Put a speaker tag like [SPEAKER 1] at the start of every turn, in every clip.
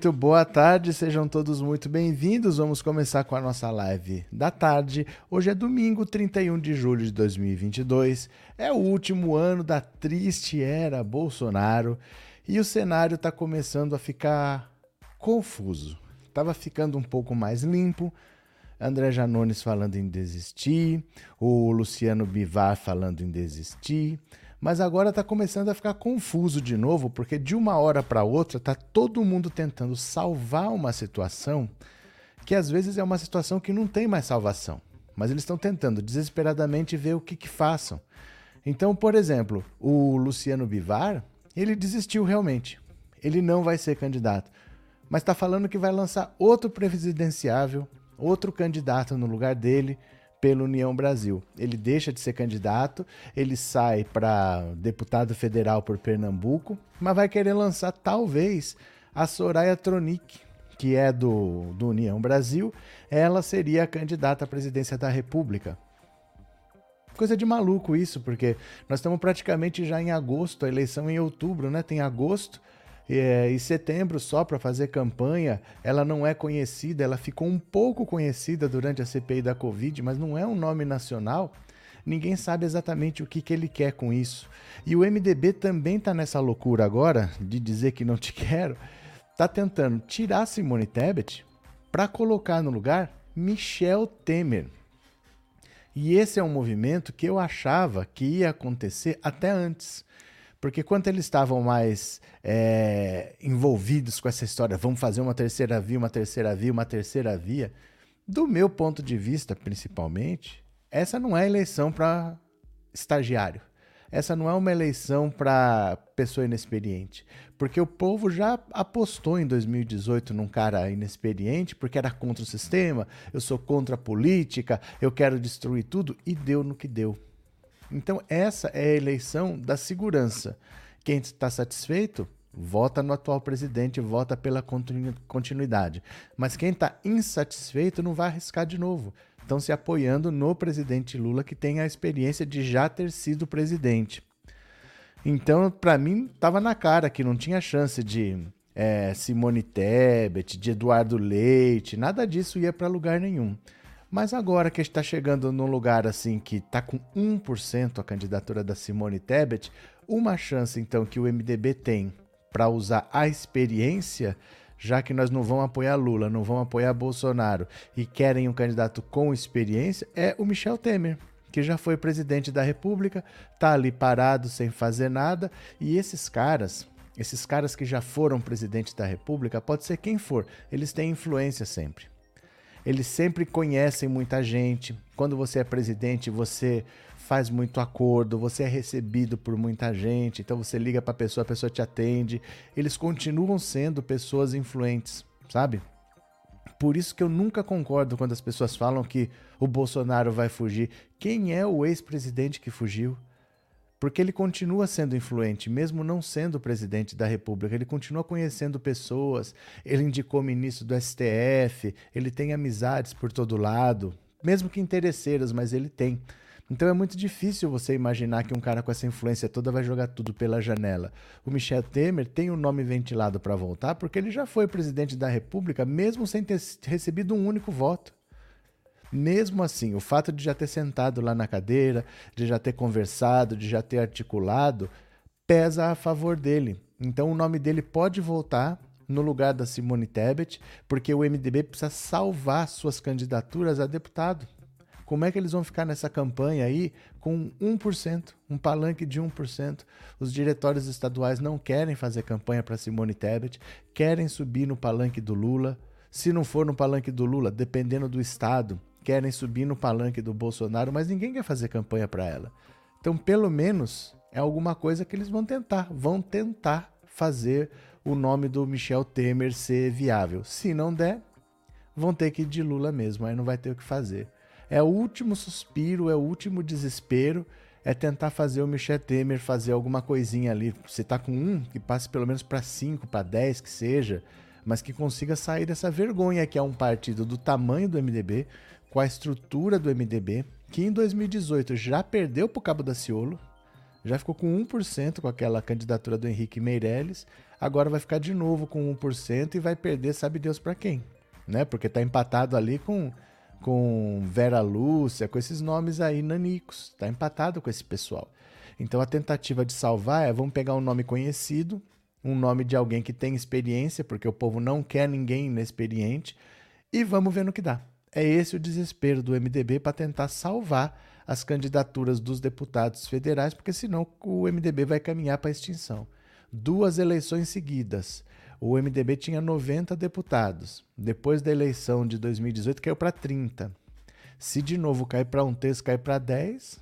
[SPEAKER 1] Muito boa tarde, sejam todos muito bem-vindos. Vamos começar com a nossa live da tarde. Hoje é domingo, 31 de julho de 2022. É o último ano da triste era Bolsonaro e o cenário está começando a ficar confuso. Estava ficando um pouco mais limpo. André Janones falando em desistir, o Luciano Bivar falando em desistir mas agora está começando a ficar confuso de novo, porque de uma hora para outra está todo mundo tentando salvar uma situação que às vezes é uma situação que não tem mais salvação, mas eles estão tentando desesperadamente ver o que, que façam. Então, por exemplo, o Luciano Bivar, ele desistiu realmente. Ele não vai ser candidato, mas está falando que vai lançar outro presidenciável, outro candidato no lugar dele pela União Brasil. Ele deixa de ser candidato, ele sai para deputado federal por Pernambuco, mas vai querer lançar talvez a Soraya Tronic, que é do, do União Brasil, ela seria a candidata à presidência da República. Coisa de maluco isso, porque nós estamos praticamente já em agosto, a eleição em outubro, né? Tem agosto, é, e setembro, só para fazer campanha, ela não é conhecida, ela ficou um pouco conhecida durante a CPI da Covid, mas não é um nome nacional. Ninguém sabe exatamente o que, que ele quer com isso. E o MDB também está nessa loucura agora de dizer que não te quero. Está tentando tirar Simone Tebet para colocar no lugar Michel Temer. E esse é um movimento que eu achava que ia acontecer até antes. Porque quando eles estavam mais é, envolvidos com essa história, vamos fazer uma terceira via, uma terceira via, uma terceira via, do meu ponto de vista, principalmente, essa não é eleição para estagiário. Essa não é uma eleição para pessoa inexperiente. Porque o povo já apostou em 2018 num cara inexperiente, porque era contra o sistema, eu sou contra a política, eu quero destruir tudo, e deu no que deu. Então, essa é a eleição da segurança. Quem está satisfeito, vota no atual presidente, vota pela continuidade. Mas quem está insatisfeito não vai arriscar de novo. Estão se apoiando no presidente Lula, que tem a experiência de já ter sido presidente. Então, para mim, estava na cara que não tinha chance de é, Simone Tebet, de Eduardo Leite, nada disso ia para lugar nenhum. Mas agora que está chegando num lugar assim que está com 1% a candidatura da Simone Tebet, uma chance então que o MDB tem para usar a experiência, já que nós não vamos apoiar Lula, não vamos apoiar Bolsonaro e querem um candidato com experiência, é o Michel Temer que já foi presidente da República, tá ali parado sem fazer nada, e esses caras, esses caras que já foram presidente da República, pode ser quem for, eles têm influência sempre. Eles sempre conhecem muita gente. Quando você é presidente, você faz muito acordo, você é recebido por muita gente, então você liga para a pessoa, a pessoa te atende. Eles continuam sendo pessoas influentes, sabe? Por isso que eu nunca concordo quando as pessoas falam que o Bolsonaro vai fugir. Quem é o ex-presidente que fugiu? Porque ele continua sendo influente, mesmo não sendo presidente da República. Ele continua conhecendo pessoas, ele indicou ministro do STF, ele tem amizades por todo lado, mesmo que interesseiras, mas ele tem. Então é muito difícil você imaginar que um cara com essa influência toda vai jogar tudo pela janela. O Michel Temer tem o um nome ventilado para voltar porque ele já foi presidente da República, mesmo sem ter recebido um único voto. Mesmo assim, o fato de já ter sentado lá na cadeira, de já ter conversado, de já ter articulado, pesa a favor dele. Então o nome dele pode voltar no lugar da Simone Tebet, porque o MDB precisa salvar suas candidaturas a deputado. Como é que eles vão ficar nessa campanha aí com 1%, um palanque de 1%? Os diretórios estaduais não querem fazer campanha para Simone Tebet, querem subir no palanque do Lula. Se não for no palanque do Lula, dependendo do estado, querem subir no palanque do Bolsonaro, mas ninguém quer fazer campanha para ela. Então, pelo menos, é alguma coisa que eles vão tentar. Vão tentar fazer o nome do Michel Temer ser viável. Se não der, vão ter que ir de Lula mesmo, aí não vai ter o que fazer. É o último suspiro, é o último desespero, é tentar fazer o Michel Temer fazer alguma coisinha ali. Você tá com um, que passe pelo menos para cinco, para dez, que seja, mas que consiga sair dessa vergonha que é um partido do tamanho do MDB, com a estrutura do MDB, que em 2018 já perdeu para o Cabo da Ciolo, já ficou com 1% com aquela candidatura do Henrique Meirelles, agora vai ficar de novo com 1% e vai perder, sabe Deus para quem, né? Porque está empatado ali com, com Vera Lúcia, com esses nomes aí nanicos, está empatado com esse pessoal. Então a tentativa de salvar é vamos pegar um nome conhecido, um nome de alguém que tem experiência, porque o povo não quer ninguém inexperiente, e vamos ver no que dá. É esse o desespero do MDB para tentar salvar as candidaturas dos deputados federais, porque senão o MDB vai caminhar para a extinção. Duas eleições seguidas. O MDB tinha 90 deputados. Depois da eleição de 2018, caiu para 30. Se de novo cair para um terço, cair para 10,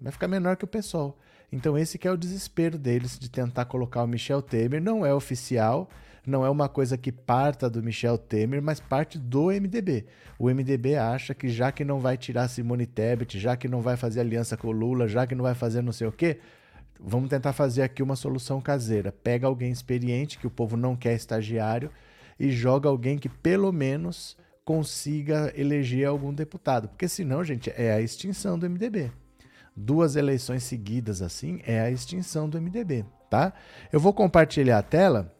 [SPEAKER 1] vai ficar menor que o PSOL. Então esse que é o desespero deles de tentar colocar o Michel Temer, não é oficial, não é uma coisa que parta do Michel Temer, mas parte do MDB. O MDB acha que já que não vai tirar Simone Tebet, já que não vai fazer aliança com o Lula, já que não vai fazer não sei o quê, vamos tentar fazer aqui uma solução caseira. Pega alguém experiente, que o povo não quer estagiário, e joga alguém que pelo menos consiga eleger algum deputado. Porque senão, gente, é a extinção do MDB duas eleições seguidas assim é a extinção do MDB, tá? Eu vou compartilhar a tela.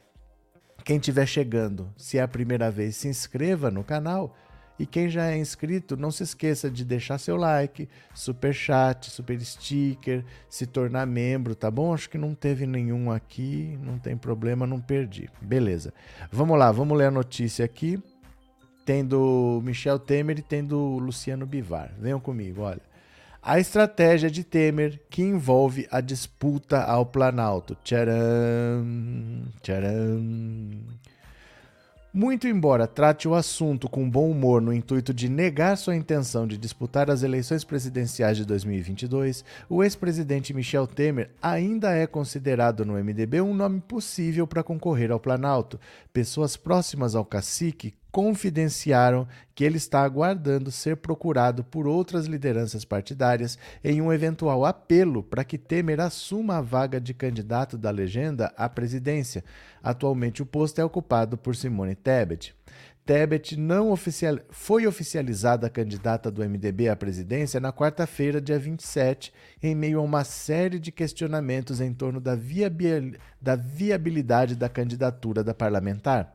[SPEAKER 1] Quem estiver chegando, se é a primeira vez, se inscreva no canal. E quem já é inscrito, não se esqueça de deixar seu like, super chat, super sticker, se tornar membro, tá bom? Acho que não teve nenhum aqui, não tem problema, não perdi. Beleza. Vamos lá, vamos ler a notícia aqui. Tem do Michel Temer e tem do Luciano Bivar. Venham comigo, olha a estratégia de Temer que envolve a disputa ao Planalto. Tcharam, tcharam. Muito embora trate o assunto com bom humor no intuito de negar sua intenção de disputar as eleições presidenciais de 2022, o ex-presidente Michel Temer ainda é considerado no MDB um nome possível para concorrer ao Planalto. Pessoas próximas ao cacique confidenciaram que ele está aguardando ser procurado por outras lideranças partidárias em um eventual apelo para que Temer assuma a vaga de candidato da legenda à presidência. Atualmente o posto é ocupado por Simone Tebet. Tebet não oficial... foi oficializada candidata do MDB à presidência na quarta-feira, dia 27, em meio a uma série de questionamentos em torno da, da viabilidade da candidatura da parlamentar.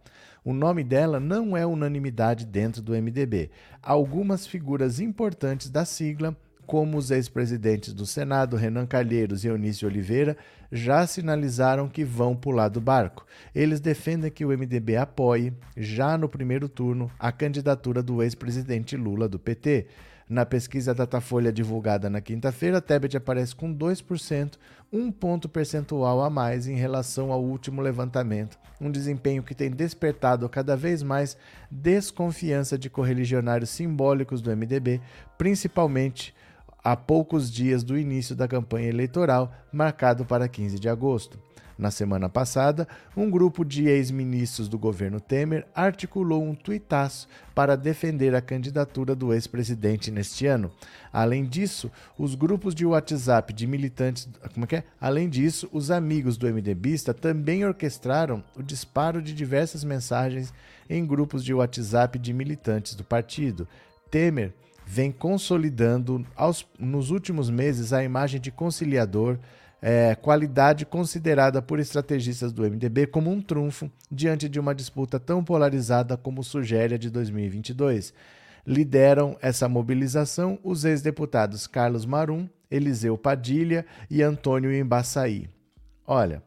[SPEAKER 1] O nome dela não é unanimidade dentro do MDB. Algumas figuras importantes da sigla, como os ex-presidentes do Senado, Renan Calheiros e Eunício Oliveira, já sinalizaram que vão pular do barco. Eles defendem que o MDB apoie, já no primeiro turno, a candidatura do ex-presidente Lula do PT. Na pesquisa Datafolha divulgada na quinta-feira, Tebet aparece com 2%, um ponto percentual a mais em relação ao último levantamento, um desempenho que tem despertado cada vez mais desconfiança de correligionários simbólicos do MDB, principalmente a poucos dias do início da campanha eleitoral, marcado para 15 de agosto. Na semana passada, um grupo de ex-ministros do governo Temer articulou um tuitaço para defender a candidatura do ex-presidente neste ano. Além disso, os grupos de WhatsApp de militantes. Como é que é? Além disso, os amigos do MDBista também orquestraram o disparo de diversas mensagens em grupos de WhatsApp de militantes do partido. Temer vem consolidando aos, nos últimos meses a imagem de conciliador é, qualidade considerada por estrategistas do MDB como um trunfo diante de uma disputa tão polarizada como sugere a de 2022. Lideram essa mobilização os ex-deputados Carlos Marum, Eliseu Padilha e Antônio Embaçaí. Olha,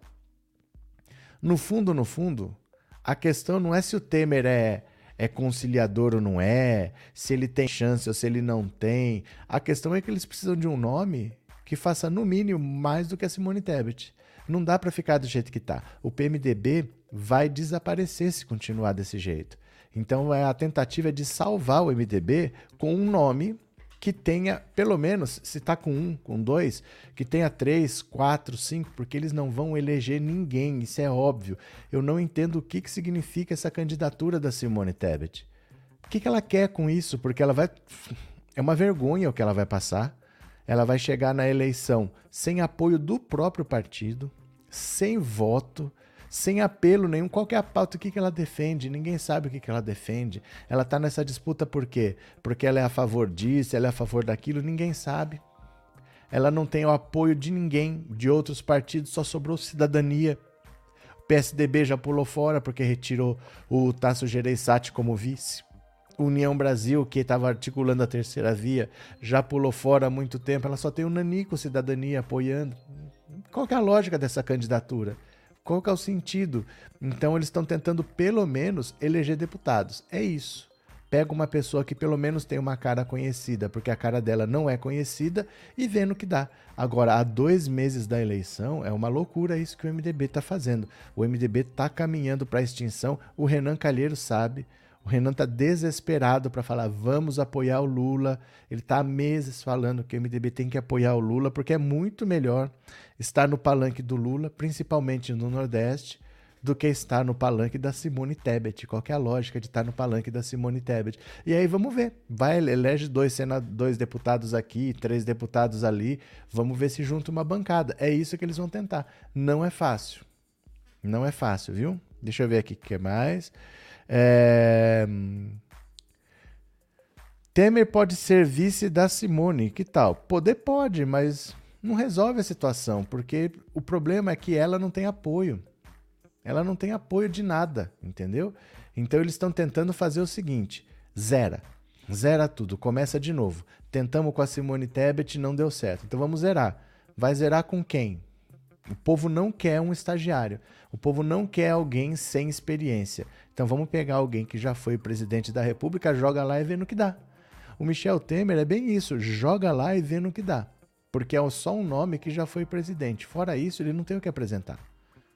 [SPEAKER 1] no fundo, no fundo, a questão não é se o Temer é, é conciliador ou não é, se ele tem chance ou se ele não tem. A questão é que eles precisam de um nome que faça no mínimo mais do que a Simone Tebet. Não dá para ficar do jeito que está. O PMDB vai desaparecer se continuar desse jeito. Então é a tentativa de salvar o MDB com um nome que tenha, pelo menos, se está com um, com dois, que tenha três, quatro, cinco, porque eles não vão eleger ninguém, isso é óbvio. Eu não entendo o que, que significa essa candidatura da Simone Tebet. O que, que ela quer com isso? Porque ela vai. É uma vergonha o que ela vai passar ela vai chegar na eleição sem apoio do próprio partido, sem voto, sem apelo nenhum. Qual é a pauta? O que, que ela defende? Ninguém sabe o que, que ela defende. Ela está nessa disputa por quê? Porque ela é a favor disso, ela é a favor daquilo, ninguém sabe. Ela não tem o apoio de ninguém, de outros partidos, só sobrou cidadania. O PSDB já pulou fora porque retirou o Tasso Gereissati como vice. União Brasil, que estava articulando a terceira via, já pulou fora há muito tempo. Ela só tem o Nanico Cidadania apoiando. Qual é a lógica dessa candidatura? Qual é o sentido? Então eles estão tentando pelo menos eleger deputados. É isso. Pega uma pessoa que pelo menos tem uma cara conhecida, porque a cara dela não é conhecida, e vê no que dá. Agora, há dois meses da eleição, é uma loucura isso que o MDB está fazendo. O MDB está caminhando para a extinção. O Renan Calheiro sabe. O Renan está desesperado para falar: vamos apoiar o Lula. Ele está há meses falando que o MDB tem que apoiar o Lula, porque é muito melhor estar no palanque do Lula, principalmente no Nordeste, do que estar no palanque da Simone Tebet. Qual é a lógica de estar no palanque da Simone Tebet? E aí vamos ver. Vai, elege dois, dois deputados aqui, três deputados ali. Vamos ver se junta uma bancada. É isso que eles vão tentar. Não é fácil. Não é fácil, viu? Deixa eu ver aqui o que mais. É... Temer pode ser vice da Simone. Que tal? Poder pode, mas não resolve a situação, porque o problema é que ela não tem apoio. Ela não tem apoio de nada, entendeu? Então eles estão tentando fazer o seguinte: zera. Zera tudo, começa de novo. Tentamos com a Simone Tebet, não deu certo. Então vamos zerar. Vai zerar com quem? O povo não quer um estagiário. O povo não quer alguém sem experiência. Então vamos pegar alguém que já foi presidente da República, joga lá e vê no que dá. O Michel Temer é bem isso, joga lá e vê no que dá. Porque é só um nome que já foi presidente. Fora isso, ele não tem o que apresentar.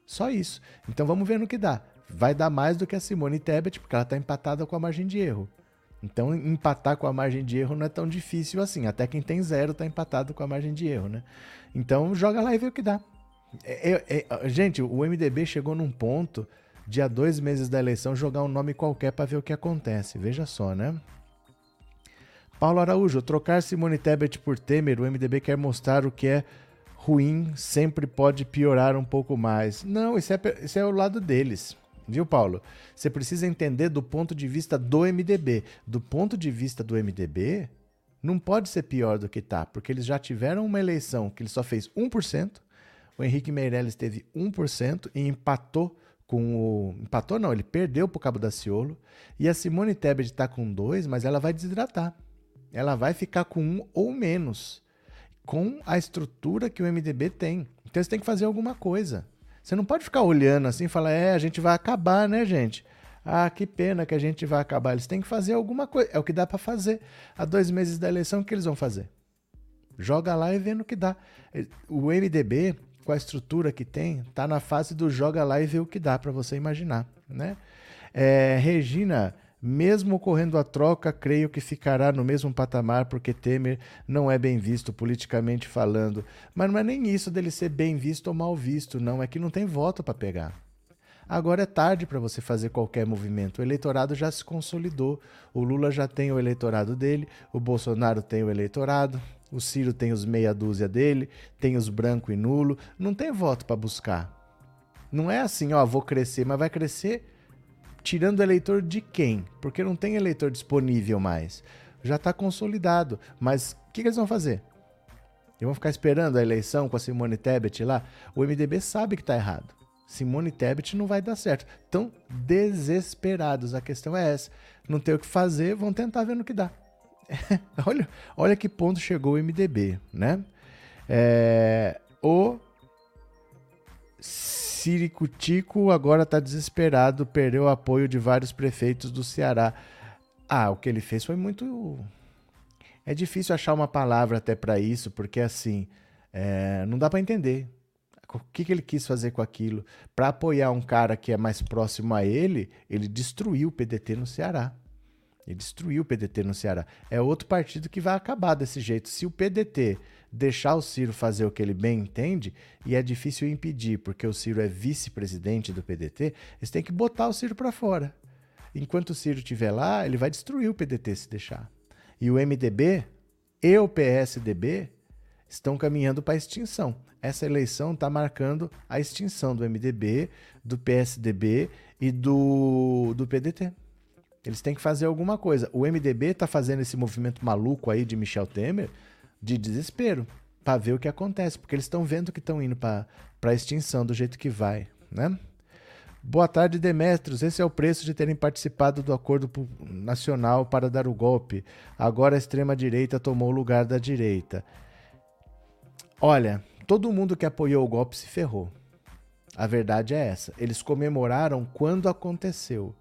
[SPEAKER 1] Só isso. Então vamos ver no que dá. Vai dar mais do que a Simone Tebet, porque ela está empatada com a margem de erro. Então, empatar com a margem de erro não é tão difícil assim. Até quem tem zero está empatado com a margem de erro, né? Então, joga lá e vê o que dá. É, é, é, gente, o MDB chegou num ponto, dia dois meses da eleição, jogar um nome qualquer para ver o que acontece. Veja só, né? Paulo Araújo, trocar Simone Tebet por Temer, o MDB quer mostrar o que é ruim sempre pode piorar um pouco mais. Não, isso é, isso é o lado deles. Viu, Paulo? Você precisa entender do ponto de vista do MDB. Do ponto de vista do MDB, não pode ser pior do que tá, porque eles já tiveram uma eleição que ele só fez 1%, o Henrique Meirelles teve 1% e empatou com o. Empatou não, ele perdeu para o Cabo da Ciolo. E a Simone Tebet está com 2, mas ela vai desidratar. Ela vai ficar com 1 um ou menos com a estrutura que o MDB tem. Então você tem que fazer alguma coisa. Você não pode ficar olhando assim e falar, é, a gente vai acabar, né, gente? Ah, que pena que a gente vai acabar. Eles têm que fazer alguma coisa. É o que dá para fazer. Há dois meses da eleição, o que eles vão fazer? Joga lá e vê no que dá. O MDB, com a estrutura que tem, tá na fase do joga lá e vê o que dá para você imaginar, né? É, Regina mesmo ocorrendo a troca, creio que ficará no mesmo patamar, porque Temer não é bem visto politicamente falando. Mas não é nem isso dele ser bem visto ou mal visto, não. É que não tem voto para pegar. Agora é tarde para você fazer qualquer movimento. O eleitorado já se consolidou. O Lula já tem o eleitorado dele, o Bolsonaro tem o eleitorado, o Ciro tem os meia dúzia dele, tem os branco e nulo. Não tem voto para buscar. Não é assim, ó, vou crescer, mas vai crescer tirando eleitor de quem? Porque não tem eleitor disponível mais. Já está consolidado. Mas o que, que, eles vão fazer? Eles vão ficar esperando a eleição com a Simone Tebet lá? O MDB sabe que está errado. Simone Tebet não vai dar certo. Estão desesperados. A questão é essa. Não tem o que fazer, vão tentar ver no que dá. olha, olha que ponto chegou o MDB, né? É, o Siricutico agora está desesperado, perdeu o apoio de vários prefeitos do Ceará. Ah, o que ele fez foi muito. É difícil achar uma palavra até para isso, porque assim, é... não dá para entender. O que, que ele quis fazer com aquilo? Para apoiar um cara que é mais próximo a ele, ele destruiu o PDT no Ceará. Ele destruiu o PDT no Ceará. É outro partido que vai acabar desse jeito. Se o PDT deixar o Ciro fazer o que ele bem entende, e é difícil impedir, porque o Ciro é vice-presidente do PDT, eles têm que botar o Ciro para fora. Enquanto o Ciro estiver lá, ele vai destruir o PDT se deixar. E o MDB e o PSDB estão caminhando para a extinção. Essa eleição está marcando a extinção do MDB, do PSDB e do, do PDT. Eles têm que fazer alguma coisa. O MDB está fazendo esse movimento maluco aí de Michel Temer de desespero para ver o que acontece, porque eles estão vendo que estão indo para a extinção do jeito que vai, né? Boa tarde, Demetros. Esse é o preço de terem participado do acordo nacional para dar o golpe. Agora a extrema-direita tomou o lugar da direita. Olha, todo mundo que apoiou o golpe se ferrou. A verdade é essa. Eles comemoraram quando aconteceu,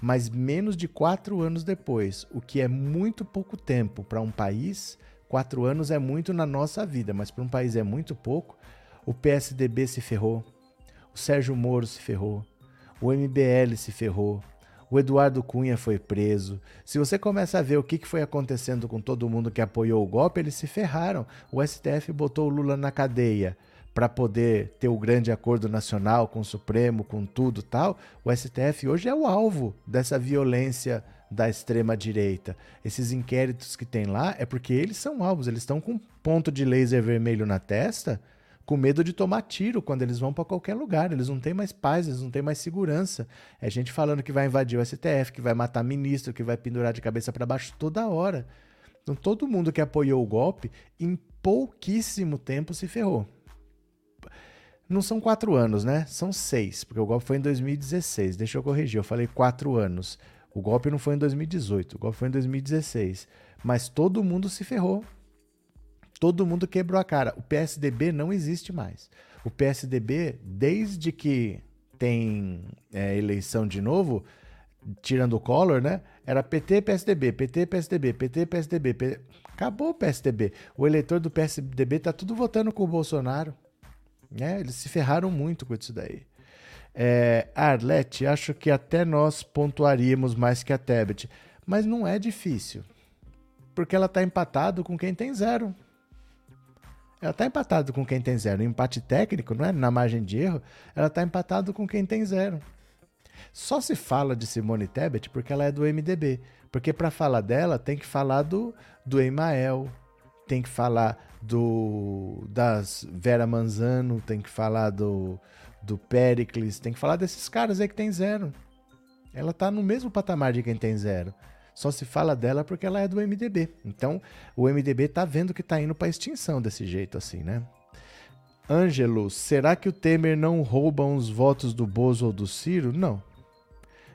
[SPEAKER 1] mas menos de quatro anos depois, o que é muito pouco tempo para um país. Quatro anos é muito na nossa vida, mas para um país é muito pouco. O PSDB se ferrou, o Sérgio Moro se ferrou, o MBL se ferrou, o Eduardo Cunha foi preso. Se você começa a ver o que foi acontecendo com todo mundo que apoiou o golpe, eles se ferraram. O STF botou o Lula na cadeia para poder ter o grande acordo nacional com o Supremo, com tudo tal. O STF hoje é o alvo dessa violência da extrema direita. Esses inquéritos que tem lá é porque eles são alvos, eles estão com um ponto de laser vermelho na testa com medo de tomar tiro quando eles vão para qualquer lugar. Eles não têm mais paz, eles não têm mais segurança. É gente falando que vai invadir o STF, que vai matar ministro, que vai pendurar de cabeça para baixo toda hora. Então todo mundo que apoiou o golpe, em pouquíssimo tempo se ferrou. Não são quatro anos, né? São seis, porque o golpe foi em 2016. Deixa eu corrigir, eu falei quatro anos. O golpe não foi em 2018, o golpe foi em 2016. Mas todo mundo se ferrou Todo mundo quebrou a cara. O PSDB não existe mais. O PSDB, desde que tem é, eleição de novo, tirando o Collor, né? Era PT, PSDB, PT, PSDB, PT, PSDB. Acabou o PSDB. O eleitor do PSDB tá tudo votando com o Bolsonaro. É, eles se ferraram muito com isso daí. É, Arlete, acho que até nós pontuaríamos mais que a Tebet. Mas não é difícil. Porque ela tá empatado com quem tem zero. Ela está empatada com quem tem zero. Empate técnico, não é? Na margem de erro, ela está empatada com quem tem zero. Só se fala de Simone Tebet porque ela é do MDB. Porque para falar dela tem que falar do, do Emael, tem que falar do das Vera Manzano, tem que falar do, do Pericles, tem que falar desses caras aí que tem zero. Ela tá no mesmo patamar de quem tem zero. Só se fala dela porque ela é do MDB. Então, o MDB tá vendo que tá indo para extinção desse jeito assim, né? Ângelo, será que o Temer não rouba uns votos do Bozo ou do Ciro? Não.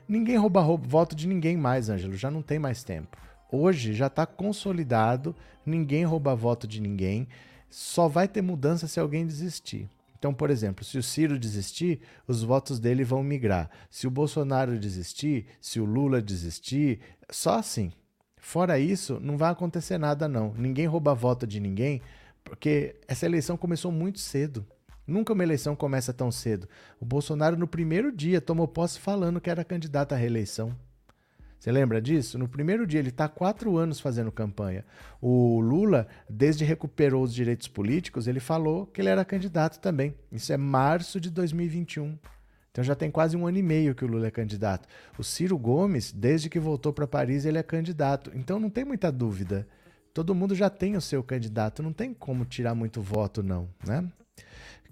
[SPEAKER 1] Ninguém rouba, rouba voto de ninguém mais, Ângelo, já não tem mais tempo. Hoje já está consolidado, ninguém rouba voto de ninguém, só vai ter mudança se alguém desistir. Então, por exemplo, se o Ciro desistir, os votos dele vão migrar. Se o Bolsonaro desistir, se o Lula desistir, só assim. Fora isso, não vai acontecer nada, não. Ninguém rouba voto de ninguém, porque essa eleição começou muito cedo. Nunca uma eleição começa tão cedo. O Bolsonaro, no primeiro dia, tomou posse falando que era candidato à reeleição. Você lembra disso? No primeiro dia, ele está quatro anos fazendo campanha. O Lula, desde recuperou os direitos políticos, ele falou que ele era candidato também. Isso é março de 2021. Então já tem quase um ano e meio que o Lula é candidato. O Ciro Gomes, desde que voltou para Paris, ele é candidato. Então não tem muita dúvida. Todo mundo já tem o seu candidato. Não tem como tirar muito voto, não, né?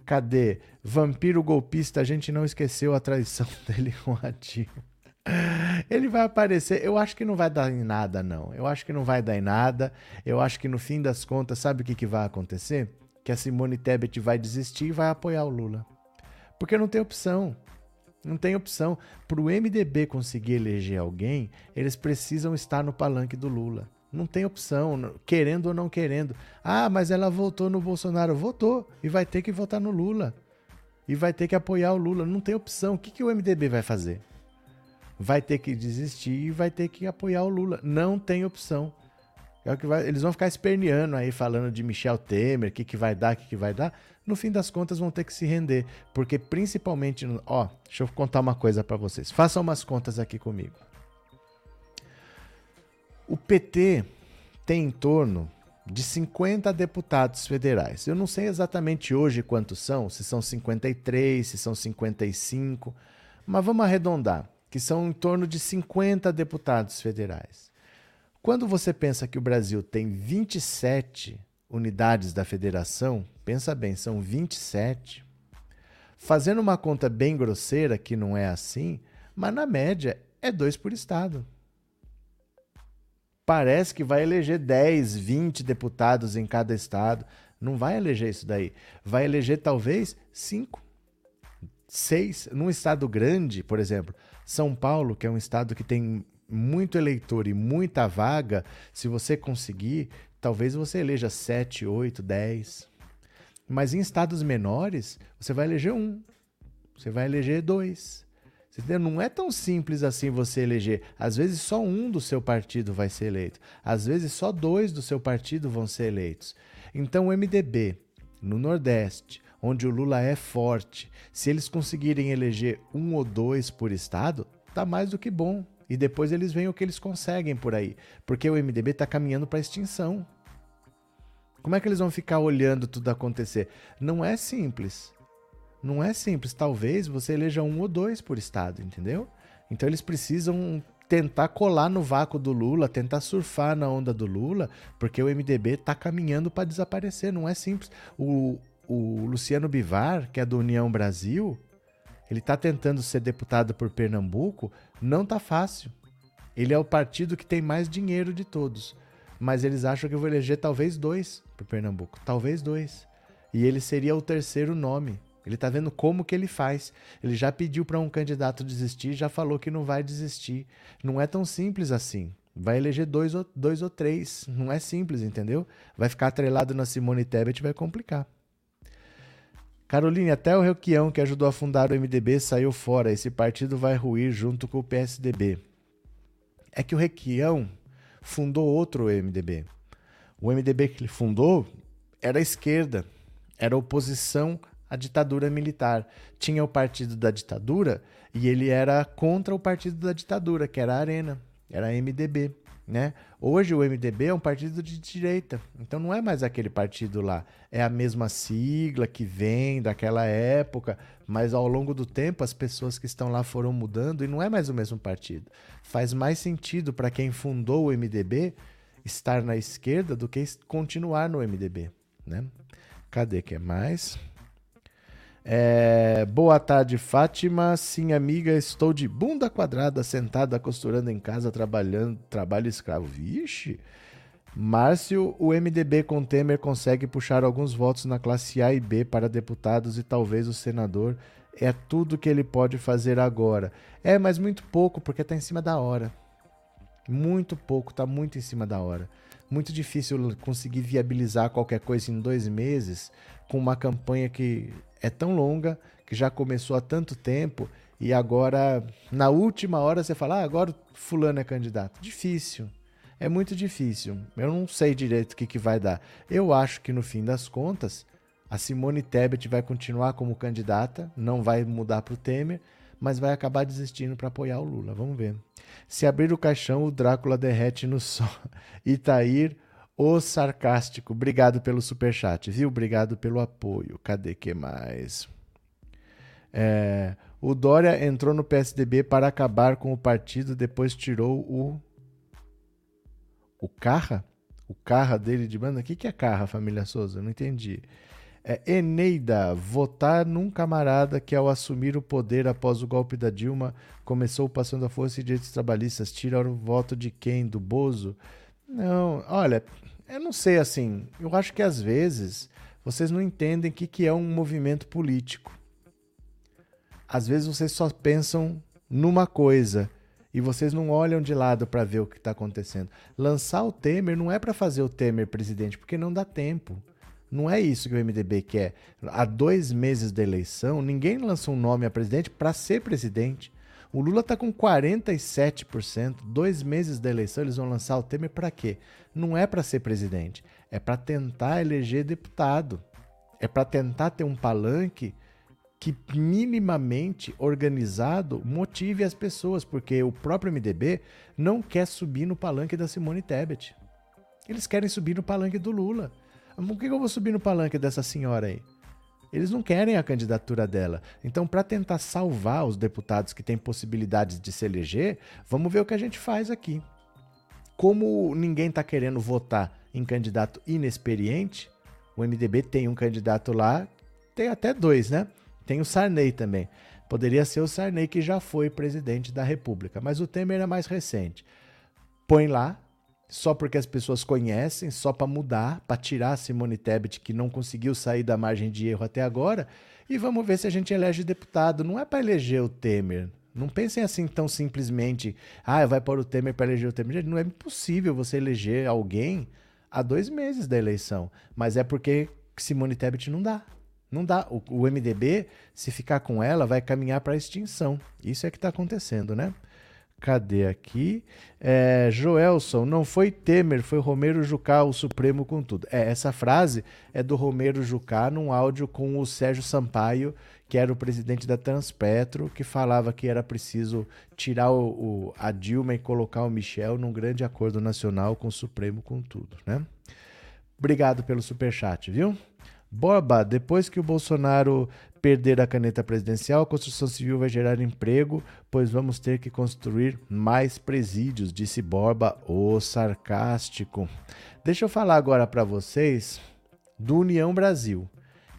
[SPEAKER 1] Cadê? Vampiro golpista, a gente não esqueceu a traição dele com a Dilma. Ele vai aparecer. Eu acho que não vai dar em nada, não. Eu acho que não vai dar em nada. Eu acho que no fim das contas, sabe o que, que vai acontecer? Que a Simone Tebet vai desistir e vai apoiar o Lula. Porque não tem opção. Não tem opção. Para o MDB conseguir eleger alguém, eles precisam estar no palanque do Lula. Não tem opção, querendo ou não querendo. Ah, mas ela votou no Bolsonaro. Votou e vai ter que votar no Lula. E vai ter que apoiar o Lula. Não tem opção. O que, que o MDB vai fazer? Vai ter que desistir e vai ter que apoiar o Lula. Não tem opção. É o que vai, eles vão ficar esperneando aí, falando de Michel Temer, o que, que vai dar, o que, que vai dar. No fim das contas, vão ter que se render. Porque principalmente. Ó, deixa eu contar uma coisa para vocês. Façam umas contas aqui comigo. O PT tem em torno de 50 deputados federais. Eu não sei exatamente hoje quantos são, se são 53, se são 55, mas vamos arredondar, que são em torno de 50 deputados federais. Quando você pensa que o Brasil tem 27 unidades da federação, pensa bem, são 27. Fazendo uma conta bem grosseira, que não é assim, mas na média é dois por estado. Parece que vai eleger 10, 20 deputados em cada estado. Não vai eleger isso daí. Vai eleger talvez 5. seis, num estado grande, por exemplo, São Paulo, que é um estado que tem muito eleitor e muita vaga, se você conseguir, talvez você eleja sete, oito, dez. Mas em estados menores, você vai eleger um, você vai eleger dois. Não é tão simples assim você eleger. Às vezes só um do seu partido vai ser eleito. Às vezes só dois do seu partido vão ser eleitos. Então o MDB, no Nordeste, onde o Lula é forte, se eles conseguirem eleger um ou dois por estado, tá mais do que bom. E depois eles veem o que eles conseguem por aí. Porque o MDB está caminhando para extinção. Como é que eles vão ficar olhando tudo acontecer? Não é simples. Não é simples. Talvez você eleja um ou dois por estado, entendeu? Então eles precisam tentar colar no vácuo do Lula, tentar surfar na onda do Lula, porque o MDB está caminhando para desaparecer. Não é simples. O, o Luciano Bivar, que é do União Brasil, ele está tentando ser deputado por Pernambuco, não tá fácil. Ele é o partido que tem mais dinheiro de todos, mas eles acham que eu vou eleger talvez dois por Pernambuco, talvez dois. E ele seria o terceiro nome. Ele está vendo como que ele faz. Ele já pediu para um candidato desistir, já falou que não vai desistir. Não é tão simples assim. Vai eleger dois ou, dois ou três. Não é simples, entendeu? Vai ficar atrelado na Simone Tebet vai complicar. Caroline, até o Requião, que ajudou a fundar o MDB, saiu fora. Esse partido vai ruir junto com o PSDB. É que o Requião fundou outro MDB. O MDB que ele fundou era a esquerda, era oposição à ditadura militar. Tinha o partido da ditadura e ele era contra o partido da ditadura, que era a Arena, era a MDB. Né? Hoje o MDB é um partido de direita, então não é mais aquele partido lá. É a mesma sigla que vem daquela época, mas ao longo do tempo as pessoas que estão lá foram mudando e não é mais o mesmo partido. Faz mais sentido para quem fundou o MDB estar na esquerda do que continuar no MDB. Né? Cadê que é mais? É, boa tarde, Fátima. Sim, amiga, estou de bunda quadrada, sentada, costurando em casa, trabalhando, trabalho escravo. Vixe! Márcio, o MDB com Temer consegue puxar alguns votos na classe A e B para deputados e talvez o senador. É tudo que ele pode fazer agora. É, mas muito pouco, porque está em cima da hora. Muito pouco, está muito em cima da hora. Muito difícil conseguir viabilizar qualquer coisa em dois meses com uma campanha que é tão longa, que já começou há tanto tempo, e agora, na última hora, você fala, ah, agora fulano é candidato. Difícil. É muito difícil. Eu não sei direito o que, que vai dar. Eu acho que no fim das contas, a Simone Tebet vai continuar como candidata, não vai mudar para o Temer, mas vai acabar desistindo para apoiar o Lula. Vamos ver. Se abrir o caixão, o Drácula derrete no sol. Itair, o sarcástico. Obrigado pelo superchat, viu? Obrigado pelo apoio. Cadê que mais? É, o Dória entrou no PSDB para acabar com o partido, depois tirou o. O Carra? O Carra dele de banda? O que, que é Carra, família Souza? Não entendi. É Eneida, votar num camarada que, ao assumir o poder após o golpe da Dilma, começou passando a força e direitos trabalhistas. Tira o voto de quem? Do Bozo? Não, olha, eu não sei assim. Eu acho que às vezes vocês não entendem o que, é um movimento político. Às vezes vocês só pensam numa coisa e vocês não olham de lado para ver o que está acontecendo. Lançar o Temer não é para fazer o Temer presidente, porque não dá tempo. Não é isso que o MDB quer. Há dois meses da eleição, ninguém lançou um nome a presidente para ser presidente. O Lula está com 47%. Dois meses da eleição, eles vão lançar o Temer para quê? Não é para ser presidente. É para tentar eleger deputado. É para tentar ter um palanque que minimamente organizado motive as pessoas, porque o próprio MDB não quer subir no palanque da Simone Tebet. Eles querem subir no palanque do Lula. Por que eu vou subir no palanque dessa senhora aí? Eles não querem a candidatura dela. Então, para tentar salvar os deputados que têm possibilidades de se eleger, vamos ver o que a gente faz aqui. Como ninguém está querendo votar em candidato inexperiente, o MDB tem um candidato lá, tem até dois, né? Tem o Sarney também. Poderia ser o Sarney que já foi presidente da República, mas o Temer é mais recente. Põe lá, só porque as pessoas conhecem, só para mudar, para tirar a Simone Tebet, que não conseguiu sair da margem de erro até agora, e vamos ver se a gente elege deputado. Não é para eleger o Temer. Não pensem assim tão simplesmente, ah, vai pôr o Temer para eleger o Temer. Não é impossível você eleger alguém há dois meses da eleição. Mas é porque Simone Tebet não dá. Não dá. O, o MDB, se ficar com ela, vai caminhar para a extinção. Isso é que está acontecendo, né? Cadê aqui? É, Joelson, não foi Temer, foi Romero Jucá, o Supremo com tudo. É, essa frase é do Romero Jucá num áudio com o Sérgio Sampaio, que era o presidente da Transpetro, que falava que era preciso tirar o, o, a Dilma e colocar o Michel num grande acordo nacional com o Supremo com tudo, né? Obrigado pelo superchat, viu? Borba, depois que o Bolsonaro perder a caneta presidencial, a construção civil vai gerar emprego, pois vamos ter que construir mais presídios, disse Borba, o sarcástico. Deixa eu falar agora para vocês do União Brasil,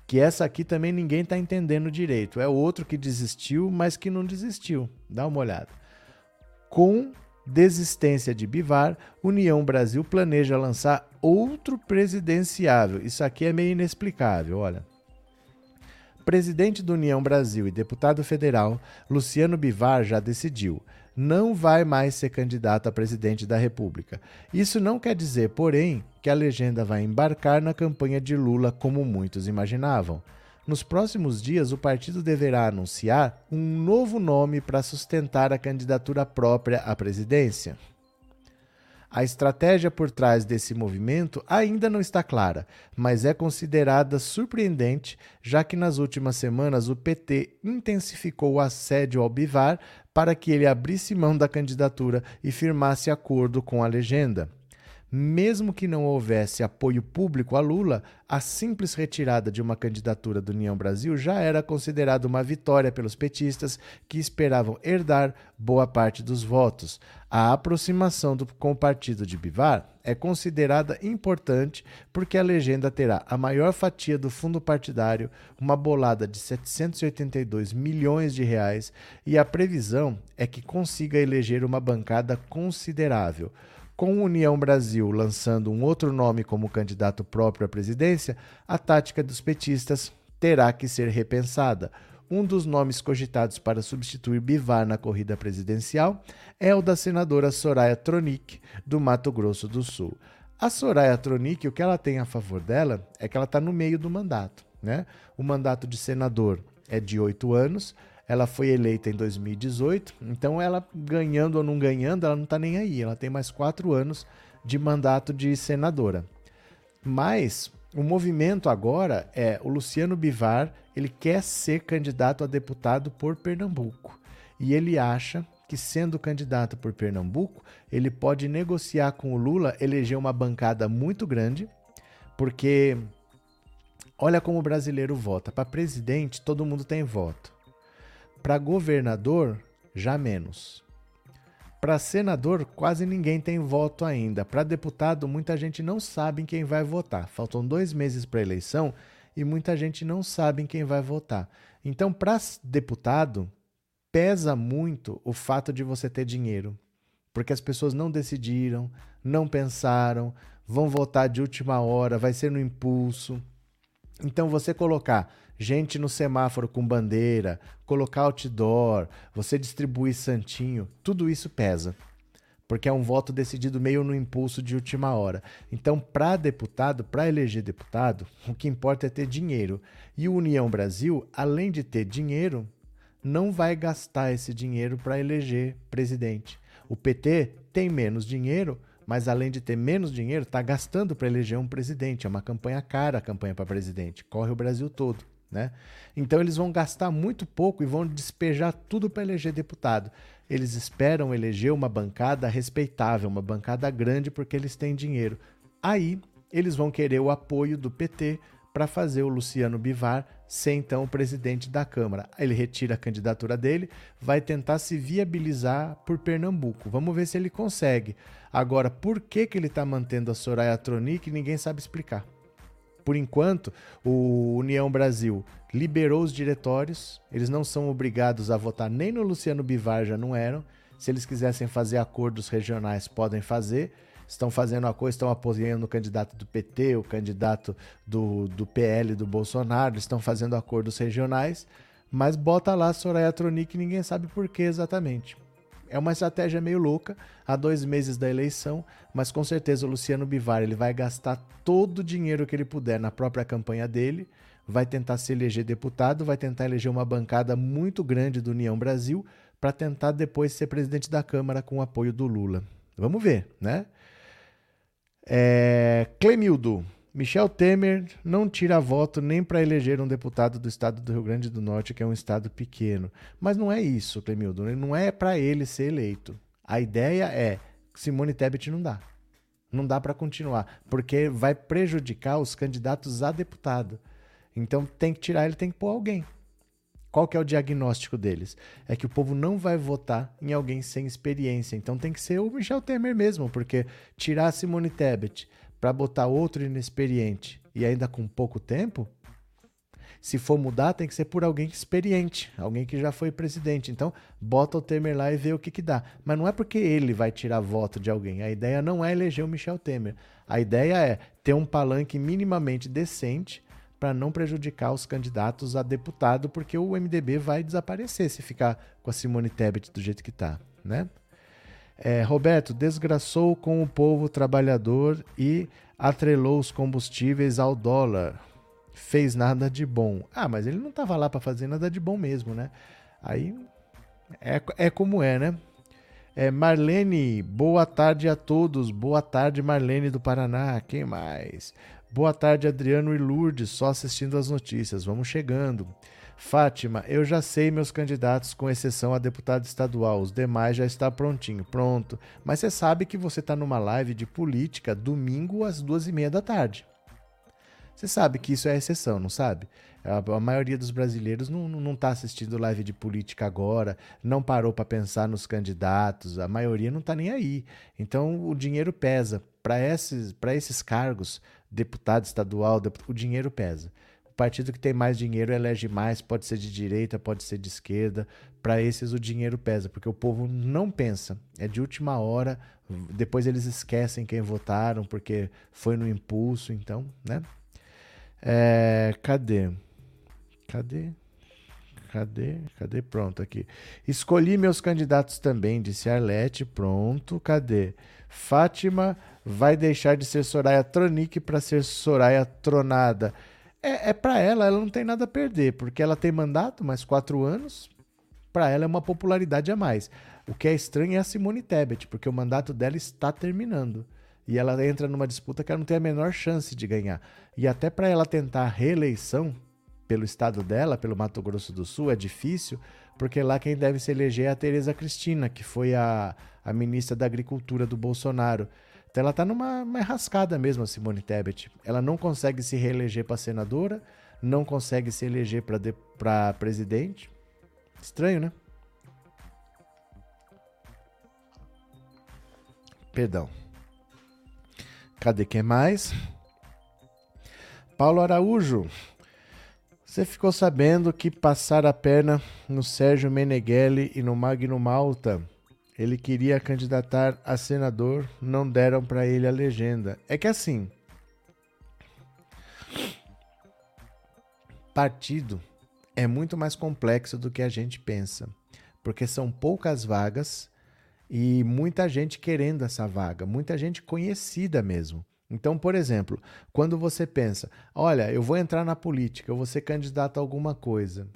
[SPEAKER 1] que essa aqui também ninguém está entendendo direito. É outro que desistiu, mas que não desistiu. Dá uma olhada. Com desistência de Bivar, União Brasil planeja lançar outro presidenciável. Isso aqui é meio inexplicável, olha. Presidente da União Brasil e deputado federal, Luciano Bivar já decidiu. Não vai mais ser candidato a presidente da República. Isso não quer dizer, porém, que a legenda vai embarcar na campanha de Lula como muitos imaginavam. Nos próximos dias, o partido deverá anunciar um novo nome para sustentar a candidatura própria à presidência. A estratégia por trás desse movimento ainda não está clara, mas é considerada surpreendente, já que nas últimas semanas o PT intensificou o assédio ao Bivar para que ele abrisse mão da candidatura e firmasse acordo com a legenda. Mesmo que não houvesse apoio público a Lula, a simples retirada de uma candidatura do União Brasil já era considerada uma vitória pelos petistas que esperavam herdar boa parte dos votos. A aproximação do, com o partido de Bivar é considerada importante porque a legenda terá a maior fatia do fundo partidário, uma bolada de 782 milhões de reais, e a previsão é que consiga eleger uma bancada considerável. Com União Brasil lançando um outro nome como candidato próprio à presidência, a tática dos petistas terá que ser repensada. Um dos nomes cogitados para substituir Bivar na corrida presidencial é o da senadora Soraya Tronic, do Mato Grosso do Sul. A Soraya Tronic, o que ela tem a favor dela é que ela está no meio do mandato. Né? O mandato de senador é de oito anos, ela foi eleita em 2018, então ela ganhando ou não ganhando, ela não está nem aí. Ela tem mais quatro anos de mandato de senadora. Mas o movimento agora é o Luciano Bivar, ele quer ser candidato a deputado por Pernambuco. E ele acha que, sendo candidato por Pernambuco, ele pode negociar com o Lula, eleger uma bancada muito grande, porque olha como o brasileiro vota. Para presidente, todo mundo tem voto. Para governador, já menos. Para senador, quase ninguém tem voto ainda. Para deputado, muita gente não sabe em quem vai votar. Faltam dois meses para a eleição e muita gente não sabe em quem vai votar. Então, para deputado, pesa muito o fato de você ter dinheiro. Porque as pessoas não decidiram, não pensaram, vão votar de última hora, vai ser no impulso. Então, você colocar gente no semáforo com bandeira, colocar outdoor, você distribuir santinho, tudo isso pesa. Porque é um voto decidido meio no impulso de última hora. Então, para deputado, para eleger deputado, o que importa é ter dinheiro. E o União Brasil, além de ter dinheiro, não vai gastar esse dinheiro para eleger presidente. O PT tem menos dinheiro, mas além de ter menos dinheiro, está gastando para eleger um presidente. É uma campanha cara a campanha para presidente. Corre o Brasil todo. Né? Então eles vão gastar muito pouco e vão despejar tudo para eleger deputado. Eles esperam eleger uma bancada respeitável, uma bancada grande, porque eles têm dinheiro. Aí eles vão querer o apoio do PT para fazer o Luciano Bivar ser então o presidente da Câmara. Ele retira a candidatura dele, vai tentar se viabilizar por Pernambuco. Vamos ver se ele consegue. Agora, por que, que ele está mantendo a Soraya Tronic, ninguém sabe explicar. Por enquanto, o União Brasil liberou os diretórios, eles não são obrigados a votar nem no Luciano Bivar, já não eram. Se eles quisessem fazer acordos regionais, podem fazer. estão fazendo a coisa, estão apoiando o candidato do PT, o candidato do, do PL do Bolsonaro, estão fazendo acordos regionais, mas bota lá Soraya Tronic ninguém sabe por que exatamente. É uma estratégia meio louca, há dois meses da eleição, mas com certeza o Luciano Bivar ele vai gastar todo o dinheiro que ele puder na própria campanha dele, vai tentar se eleger deputado, vai tentar eleger uma bancada muito grande do União Brasil para tentar depois ser presidente da Câmara com o apoio do Lula. Vamos ver, né? É, Clemildo, Michel Temer não tira voto nem para eleger um deputado do estado do Rio Grande do Norte, que é um estado pequeno. Mas não é isso, Clemildo. Não é para ele ser eleito. A ideia é Simone Tebet não dá. Não dá para continuar, porque vai prejudicar os candidatos a deputado. Então tem que tirar, ele tem que pôr alguém. Qual que é o diagnóstico deles? É que o povo não vai votar em alguém sem experiência. Então tem que ser o Michel Temer mesmo, porque tirar Simone Tebet para botar outro inexperiente e ainda com pouco tempo, se for mudar, tem que ser por alguém experiente, alguém que já foi presidente. Então, bota o Temer lá e vê o que, que dá. Mas não é porque ele vai tirar voto de alguém. A ideia não é eleger o Michel Temer. A ideia é ter um palanque minimamente decente para não prejudicar os candidatos a deputado, porque o MDB vai desaparecer se ficar com a Simone Tebet do jeito que está, né? É, Roberto, desgraçou com o povo trabalhador e atrelou os combustíveis ao dólar. Fez nada de bom. Ah, mas ele não estava lá para fazer nada de bom mesmo, né? Aí é, é como é, né? É, Marlene, boa tarde a todos. Boa tarde, Marlene do Paraná. Quem mais? Boa tarde, Adriano e Lourdes, só assistindo as notícias. Vamos chegando. Fátima, eu já sei meus candidatos, com exceção a deputado estadual. Os demais já está prontinho. Pronto. Mas você sabe que você está numa live de política domingo às duas e meia da tarde. Você sabe que isso é exceção, não sabe? A, maioria dos brasileiros não está assistindo live de política agora, não parou para pensar nos candidatos, a maioria não está nem aí. Então o dinheiro pesa. Para esses, esses cargos, deputado estadual, o dinheiro pesa. Partido que tem mais dinheiro elege mais, pode ser de direita, pode ser de esquerda. Para esses o dinheiro pesa, porque o povo não pensa. É de última hora, depois eles esquecem quem votaram, porque foi no impulso, então, né? É, cadê? Cadê? Cadê? Cadê? Pronto, aqui. Escolhi meus candidatos também, disse Arlete. Pronto, cadê? Fátima vai deixar de ser Soraya Tronic para ser Soraya Tronada. É, é para ela, ela não tem nada a perder, porque ela tem mandato, mais quatro anos. Para ela é uma popularidade a mais. O que é estranho é a Simone Tebet, porque o mandato dela está terminando. E ela entra numa disputa que ela não tem a menor chance de ganhar. E até para ela tentar reeleição pelo estado dela, pelo Mato Grosso do Sul, é difícil, porque lá quem deve se eleger é a Tereza Cristina, que foi a, a ministra da Agricultura do Bolsonaro. Então ela está numa enrascada mesmo, a Simone Tebet. Ela não consegue se reeleger para senadora, não consegue se eleger para presidente. Estranho, né? Perdão. Cadê quem mais? Paulo Araújo. Você ficou sabendo que passar a perna no Sérgio Meneghelli e no Magno Malta ele queria candidatar a senador, não deram para ele a legenda. É que assim, partido é muito mais complexo do que a gente pensa, porque são poucas vagas e muita gente querendo essa vaga, muita gente conhecida mesmo. Então, por exemplo, quando você pensa, olha, eu vou entrar na política, eu vou ser candidato a alguma coisa.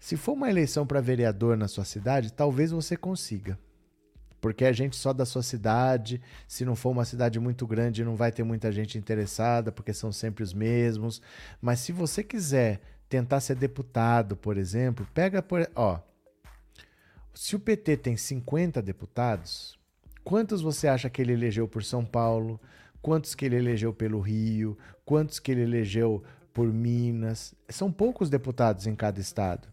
[SPEAKER 1] Se for uma eleição para vereador na sua cidade, talvez você consiga. Porque a gente só da sua cidade, se não for uma cidade muito grande, não vai ter muita gente interessada, porque são sempre os mesmos. Mas se você quiser tentar ser deputado, por exemplo, pega por, ó, se o PT tem 50 deputados, quantos você acha que ele elegeu por São Paulo? Quantos que ele elegeu pelo Rio? Quantos que ele elegeu por Minas? São poucos deputados em cada estado.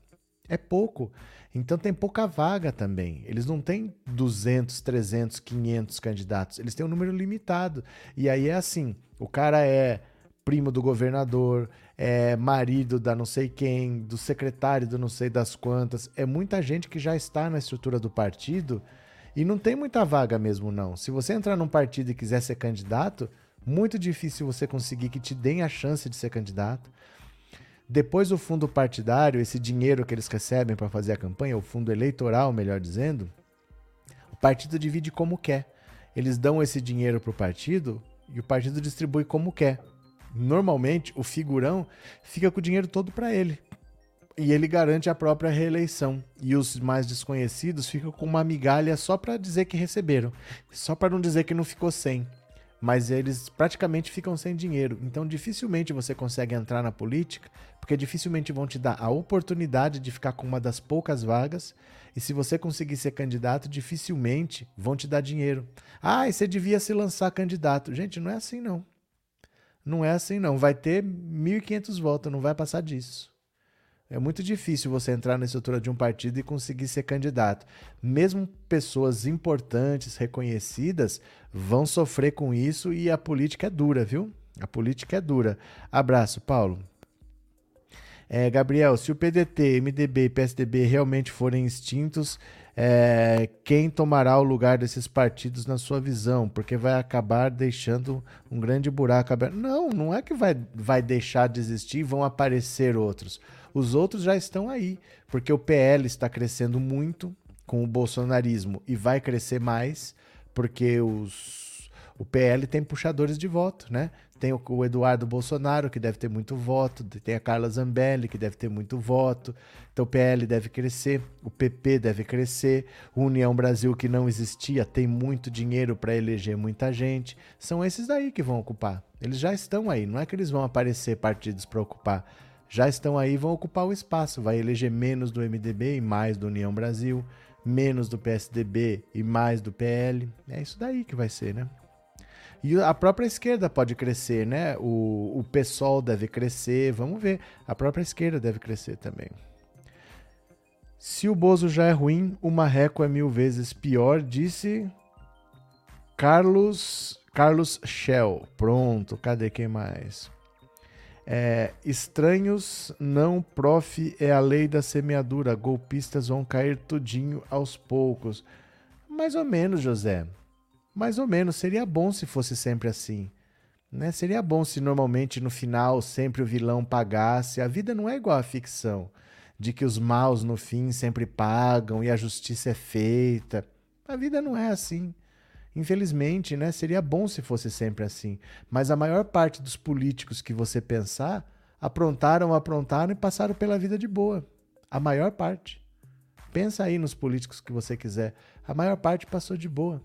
[SPEAKER 1] É pouco. Então tem pouca vaga também. Eles não têm 200, 300, 500 candidatos. Eles têm um número limitado. E aí é assim: o cara é primo do governador, é marido da não sei quem, do secretário do não sei das quantas. É muita gente que já está na estrutura do partido E não tem muita vaga mesmo, não. Se você entrar num partido e quiser ser candidato, muito difícil você conseguir que te deem a chance de ser candidato. Depois do fundo partidário, esse dinheiro que eles recebem para fazer a campanha, o fundo eleitoral, melhor dizendo, o partido divide como quer. Eles dão esse dinheiro para o partido e o partido distribui como quer. Normalmente, o figurão fica com o dinheiro todo para ele e ele garante a própria reeleição. E os mais desconhecidos ficam com uma migalha só para dizer que receberam, só para não dizer que não ficou sem. Mas eles praticamente ficam sem dinheiro. Então, dificilmente você consegue entrar na política, porque dificilmente vão te dar a oportunidade de ficar com uma das poucas vagas. E se você conseguir ser candidato, dificilmente vão te dar dinheiro. Ah, e você devia se lançar candidato. Gente, não é assim não. Não é assim não. Vai ter 1.500 votos, não vai passar disso. É muito difícil você entrar na estrutura de um partido e conseguir ser candidato. Mesmo pessoas importantes, reconhecidas, vão sofrer com isso e a política é dura, viu? A política é dura. Abraço, Paulo. É, Gabriel, se o PDT, MDB e PSDB realmente forem extintos, é, quem tomará o lugar desses partidos na sua visão? Porque vai acabar deixando um grande buraco aberto. Não, não é que vai, vai deixar de existir e vão aparecer outros. Os outros já estão aí, porque o PL está crescendo muito com o bolsonarismo e vai crescer mais, porque os, o PL tem puxadores de voto, né? Tem o, o Eduardo Bolsonaro, que deve ter muito voto, tem a Carla Zambelli, que deve ter muito voto. Então o PL deve crescer, o PP deve crescer, o União Brasil, que não existia, tem muito dinheiro para eleger muita gente. São esses daí que vão ocupar. Eles já estão aí, não é que eles vão aparecer partidos para ocupar já estão aí vão ocupar o espaço. Vai eleger menos do MDB e mais do União Brasil, menos do PSDB e mais do PL. É isso daí que vai ser, né? E a própria esquerda pode crescer, né? O, o PSOL deve crescer, vamos ver. A própria esquerda deve crescer também. Se o Bozo já é ruim, o Marreco é mil vezes pior, disse Carlos Carlos Shell. Pronto, cadê quem mais? É, estranhos não, prof, é a lei da semeadura. Golpistas vão cair tudinho aos poucos. Mais ou menos, José. Mais ou menos. Seria bom se fosse sempre assim. Né? Seria bom se normalmente no final sempre o vilão pagasse. A vida não é igual à ficção, de que os maus no fim sempre pagam e a justiça é feita. A vida não é assim. Infelizmente, né, seria bom se fosse sempre assim. Mas a maior parte dos políticos que você pensar aprontaram, aprontaram e passaram pela vida de boa. A maior parte. Pensa aí nos políticos que você quiser. A maior parte passou de boa.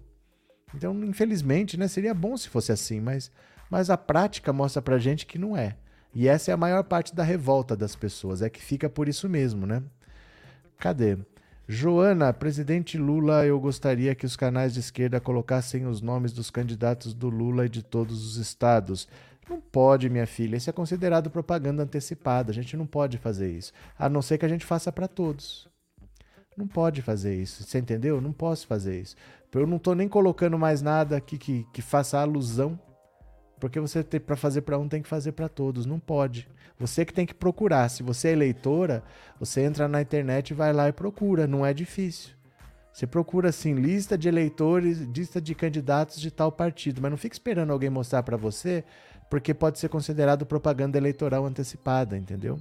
[SPEAKER 1] Então, infelizmente, né, seria bom se fosse assim, mas, mas a prática mostra pra gente que não é. E essa é a maior parte da revolta das pessoas, é que fica por isso mesmo, né? Cadê? Joana, presidente Lula, eu gostaria que os canais de esquerda colocassem os nomes dos candidatos do Lula e de todos os estados. Não pode, minha filha. Isso é considerado propaganda antecipada. A gente não pode fazer isso. A não ser que a gente faça para todos. Não pode fazer isso. Você entendeu? Não posso fazer isso. Eu não estou nem colocando mais nada aqui que, que faça alusão porque você tem para fazer para um tem que fazer para todos, não pode. Você que tem que procurar. Se você é eleitora, você entra na internet vai lá e procura, não é difícil. Você procura assim lista de eleitores, lista de candidatos de tal partido, mas não fica esperando alguém mostrar para você, porque pode ser considerado propaganda eleitoral antecipada, entendeu?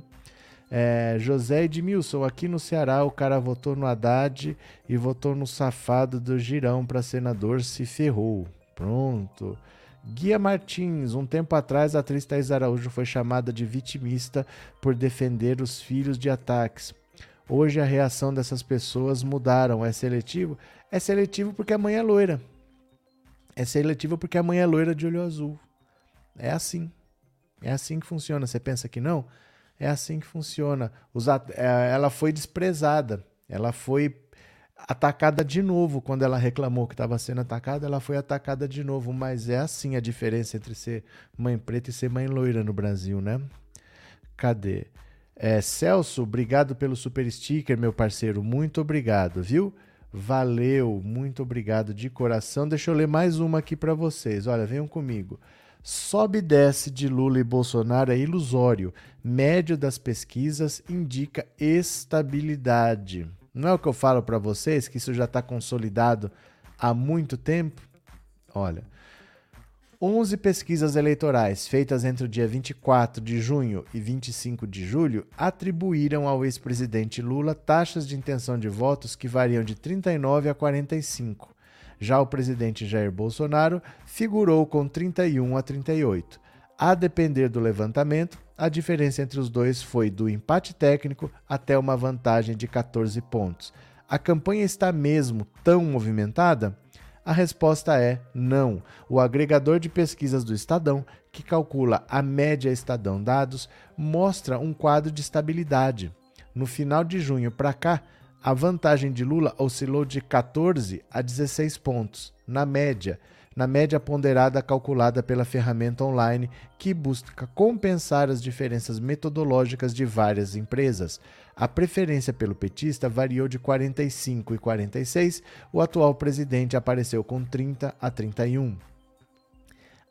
[SPEAKER 1] É, José Edmilson, aqui no Ceará o cara votou no Haddad e votou no safado do Girão para senador, se ferrou. Pronto. Guia Martins, um tempo atrás, a atriz Thais Araújo foi chamada de vitimista por defender os filhos de ataques. Hoje a reação dessas pessoas mudaram. É seletivo? É seletivo porque a mãe é loira. É seletivo porque a mãe é loira de olho azul. É assim. É assim que funciona. Você pensa que não? É assim que funciona. É, ela foi desprezada. Ela foi atacada de novo quando ela reclamou que estava sendo atacada, ela foi atacada de novo. Mas é assim a diferença entre ser mãe preta e ser mãe loira no Brasil, né? Cadê? É, Celso, obrigado pelo super sticker, meu parceiro. Muito obrigado, viu? Valeu, muito obrigado de coração. Deixa eu ler mais uma aqui para vocês. Olha, venham comigo. Sobe e desce de Lula e Bolsonaro é ilusório. Médio das pesquisas indica estabilidade. Não é o que eu falo para vocês, que isso já está consolidado há muito tempo? Olha, 11 pesquisas eleitorais feitas entre o dia 24 de junho e 25 de julho atribuíram ao ex-presidente Lula taxas de intenção de votos que variam de 39 a 45. Já o presidente Jair Bolsonaro figurou com 31 a 38. A depender do levantamento, a diferença entre os dois foi do empate técnico até uma vantagem de 14 pontos. A campanha está mesmo tão movimentada? A resposta é não. O agregador de pesquisas do Estadão, que calcula a média Estadão Dados, mostra um quadro de estabilidade. No final de junho para cá, a vantagem de Lula oscilou de 14 a 16 pontos, na média, na média ponderada calculada pela ferramenta online que busca compensar as diferenças metodológicas de várias empresas. A preferência pelo petista variou de 45 e 46, o atual presidente apareceu com 30 a 31.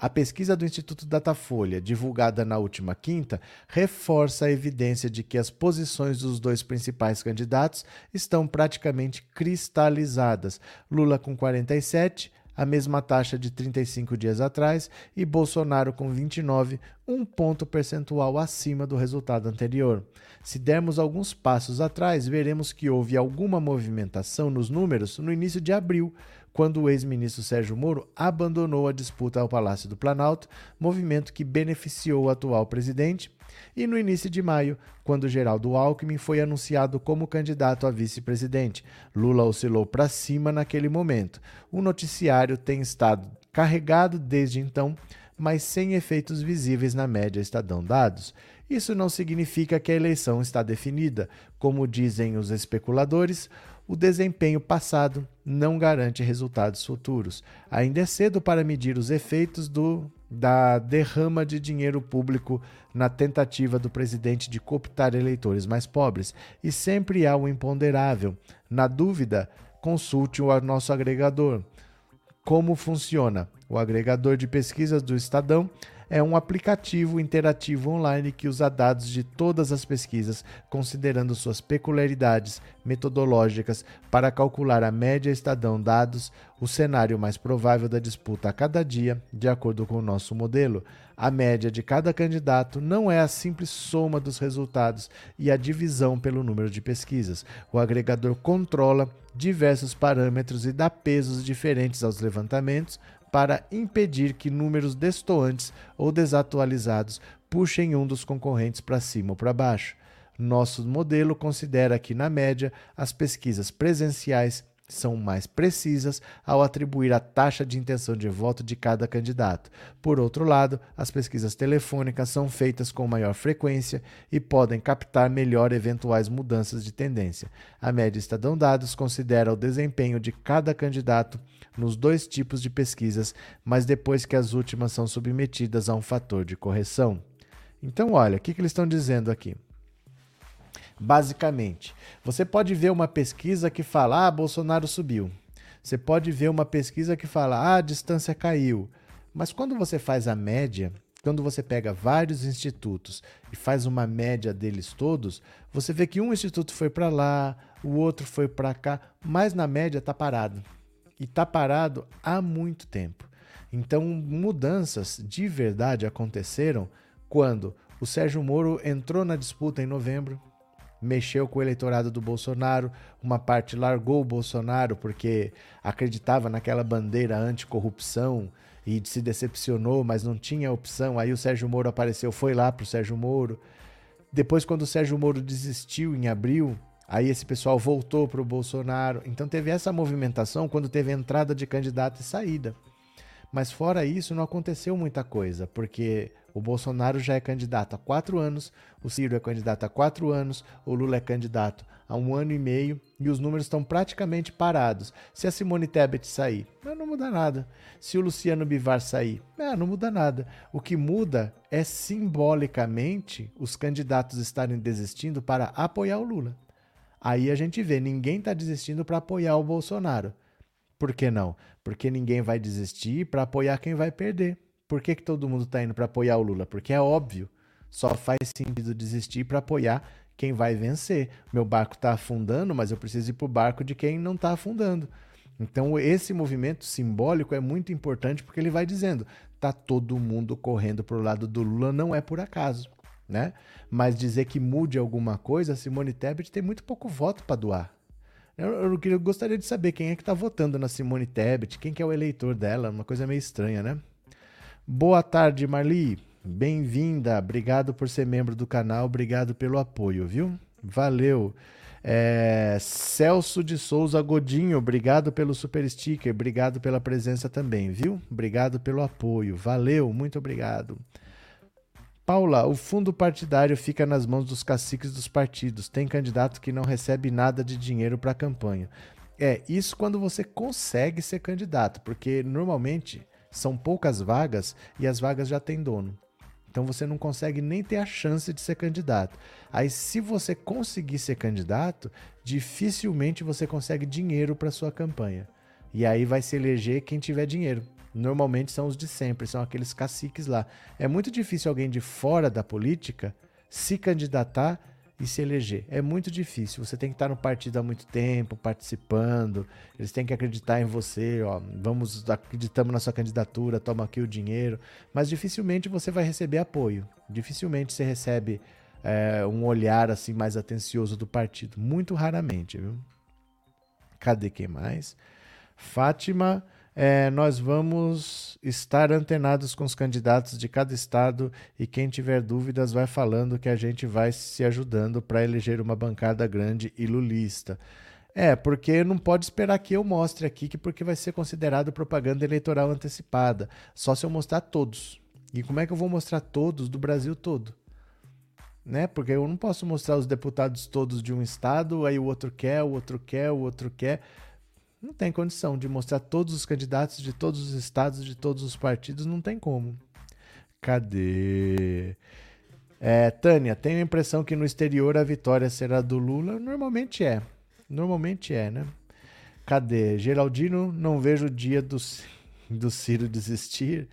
[SPEAKER 1] A pesquisa do Instituto Datafolha, divulgada na última quinta, reforça a evidência de que as posições dos dois principais candidatos estão praticamente cristalizadas. Lula com 47, a mesma taxa de 35 dias atrás, e Bolsonaro com 29, um ponto percentual acima do resultado anterior. Se dermos alguns passos atrás, veremos que houve alguma movimentação nos números no início de abril, quando o ex-ministro Sérgio Moro abandonou a disputa ao Palácio do Planalto, movimento que beneficiou o atual presidente, e no início de maio, quando Geraldo Alckmin foi anunciado como candidato a vice-presidente. Lula oscilou para cima naquele momento. O noticiário tem estado carregado desde então, mas sem efeitos visíveis na média Estadão dados. Isso não significa que a eleição está definida. Como dizem os especuladores, o desempenho passado não garante resultados futuros. Ainda é cedo para medir os efeitos do, da derrama de dinheiro público na tentativa do presidente de cooptar eleitores mais pobres, e sempre há o um imponderável. Na dúvida, consulte o nosso agregador. Como funciona? O agregador de pesquisas do Estadão é um aplicativo interativo online que usa dados de todas as pesquisas, considerando suas peculiaridades metodológicas para calcular a média Estadão dados, o cenário mais provável da disputa a cada dia, de acordo com o nosso modelo. A média de cada candidato não é a simples soma dos resultados e a divisão pelo número de pesquisas. O agregador controla diversos parâmetros e dá pesos diferentes aos levantamentos, para impedir que números destoantes ou desatualizados puxem um dos concorrentes para cima ou para baixo. Nosso modelo considera que, na média, as pesquisas presenciais são mais precisas ao atribuir a taxa de intenção de voto de cada candidato. Por outro lado, as pesquisas telefônicas são feitas com maior frequência e podem captar melhor eventuais mudanças de tendência. A média Estadão Dados considera o desempenho de cada candidato nos dois tipos de pesquisas, mas depois que as últimas são submetidas a um fator de correção. Então, olha, o que, que eles estão dizendo aqui? Basicamente, você pode ver uma pesquisa que fala: ah, Bolsonaro subiu. Você pode ver uma pesquisa que fala: ah, a distância caiu. Mas quando você faz a média, quando você pega vários institutos e faz uma média deles todos, você vê que um instituto foi para lá, o outro foi para cá, mas na média está parado. E está parado há muito tempo. Então, mudanças de verdade aconteceram quando o Sérgio Moro entrou na disputa em novembro, mexeu com o eleitorado do Bolsonaro, uma parte largou o Bolsonaro porque acreditava naquela bandeira anticorrupção e se decepcionou, mas não tinha opção. Aí o Sérgio Moro apareceu, foi lá para o Sérgio Moro. Depois, quando o Sérgio Moro desistiu em abril, aí esse pessoal voltou para o Bolsonaro. Então teve essa movimentação quando teve entrada de candidato e saída. Mas fora isso, não aconteceu muita coisa, porque o Bolsonaro já é candidato há quatro anos, o Ciro é candidato há quatro anos, o Lula é candidato há um ano e meio e os números estão praticamente parados. Se a Simone Tebet sair, não muda nada. Se o Luciano Bivar sair, não muda nada. O que muda é simbolicamente os candidatos estarem desistindo para apoiar o Lula. Aí a gente vê, ninguém está desistindo para apoiar o Bolsonaro. Por que não? Porque ninguém vai desistir para apoiar quem vai perder. Por que, que todo mundo está indo para apoiar o Lula? Porque é óbvio. Só faz sentido desistir para apoiar quem vai vencer. Meu barco está afundando, mas eu preciso ir para o barco de quem não está afundando. Então, esse movimento simbólico é muito importante porque ele vai dizendo: tá todo mundo correndo para o lado do Lula, não é por acaso. Né? Mas dizer que mude alguma coisa, Simone Tebet tem muito pouco voto para doar. Eu, eu, eu, gostaria de saber quem é que está votando na Simone Tebet, quem que é o eleitor dela, uma coisa meio estranha, né? Boa tarde, Marli. Bem-vinda. Obrigado por ser membro do canal, obrigado pelo apoio, viu? Valeu. É, Celso de Souza Godinho, obrigado pelo super sticker, obrigado pela presença também, viu? Obrigado pelo apoio, valeu, muito obrigado. Paula, o fundo partidário fica nas mãos dos caciques dos partidos. Tem candidato que não recebe nada de dinheiro para a campanha. É, isso quando você consegue ser candidato, porque normalmente são poucas vagas e as vagas já têm dono. Então você não consegue nem ter a chance de ser candidato. Aí, se você conseguir ser candidato, dificilmente você consegue dinheiro para sua campanha. E aí vai se eleger quem tiver dinheiro. Normalmente são os de sempre, são aqueles caciques lá. É muito difícil alguém de fora da política se candidatar e se eleger. É muito difícil. Você tem que estar no partido há muito tempo, participando. Eles têm que acreditar em você. Ó, vamos, acreditamos na sua candidatura, toma aqui o dinheiro. Mas dificilmente você vai receber apoio. Dificilmente você recebe é, um olhar assim mais atencioso do partido. Muito raramente, viu? Cadê quem mais? Fátima é, nós vamos estar antenados com os candidatos de cada estado e quem tiver dúvidas vai falando que a gente vai se ajudando para eleger uma bancada grande e lulista. É, porque não pode esperar que eu mostre aqui, que porque vai ser considerado propaganda eleitoral antecipada. Só se eu mostrar todos. E como é que eu vou mostrar todos do Brasil todo? Né? Porque eu não posso mostrar os deputados todos de um estado, aí o outro quer, o outro quer, o outro quer não tem condição de mostrar todos os candidatos de todos os estados, de todos os partidos, não tem como. Cadê? É, Tânia, tenho a impressão que no exterior a vitória será do Lula. Normalmente é. Normalmente é, né? Cadê? Geraldino, não vejo o dia do, do Ciro desistir.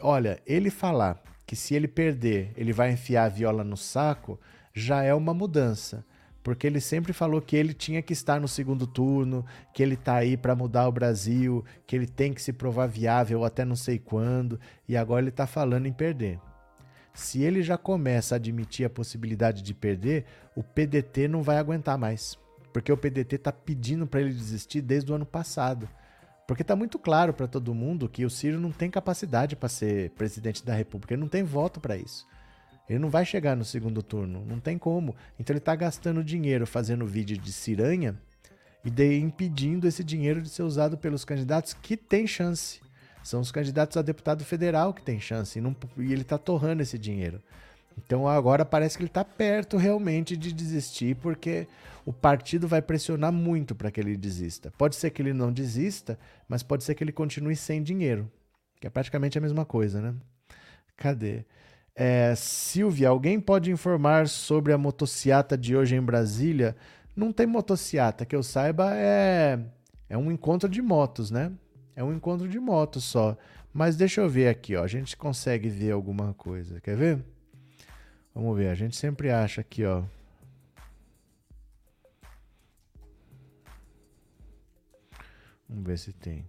[SPEAKER 1] Olha, ele falar que se ele perder, ele vai enfiar a viola no saco, já é uma mudança porque ele sempre falou que ele tinha que estar no segundo turno, que ele tá aí para mudar o Brasil, que ele tem que se provar viável até não sei quando, e agora ele tá falando em perder. Se ele já começa a admitir a possibilidade de perder, o PDT não vai aguentar mais, porque o PDT tá pedindo para ele desistir desde o ano passado. Porque tá muito claro para todo mundo que o Ciro não tem capacidade para ser presidente da República, ele não tem voto para isso. Ele não vai chegar no segundo turno, não tem como. Então ele está gastando dinheiro fazendo vídeo de ciranha e daí impedindo esse dinheiro de ser usado pelos candidatos que têm chance. São os candidatos a deputado federal que têm chance e, não, e ele está torrando esse dinheiro. Então agora parece que ele está perto realmente de desistir, porque o partido vai pressionar muito para que ele desista. Pode ser que ele não desista, mas pode ser que ele continue sem dinheiro, que é praticamente a mesma coisa, né? Cadê? É, Silvia, alguém pode informar sobre a motociata de hoje em Brasília? Não tem motociata, que eu saiba, é, é um encontro de motos, né? É um encontro de motos só. Mas deixa eu ver aqui, ó. A gente consegue ver alguma coisa. Quer ver? Vamos ver. A gente sempre acha aqui, ó. Vamos ver se tem.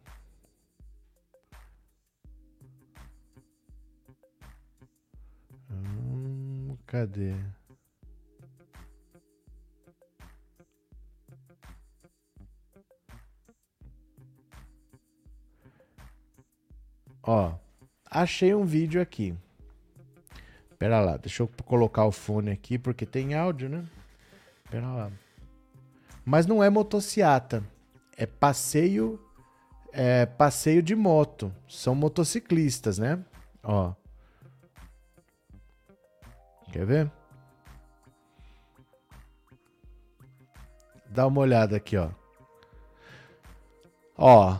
[SPEAKER 1] Hum, cadê? Ó, achei um vídeo aqui. Pera lá, deixa eu colocar o fone aqui porque tem áudio, né? Pera lá. Mas não é motociata, é passeio, é passeio de moto. São motociclistas, né? Ó. Quer ver? Dá uma olhada aqui, ó. Ó,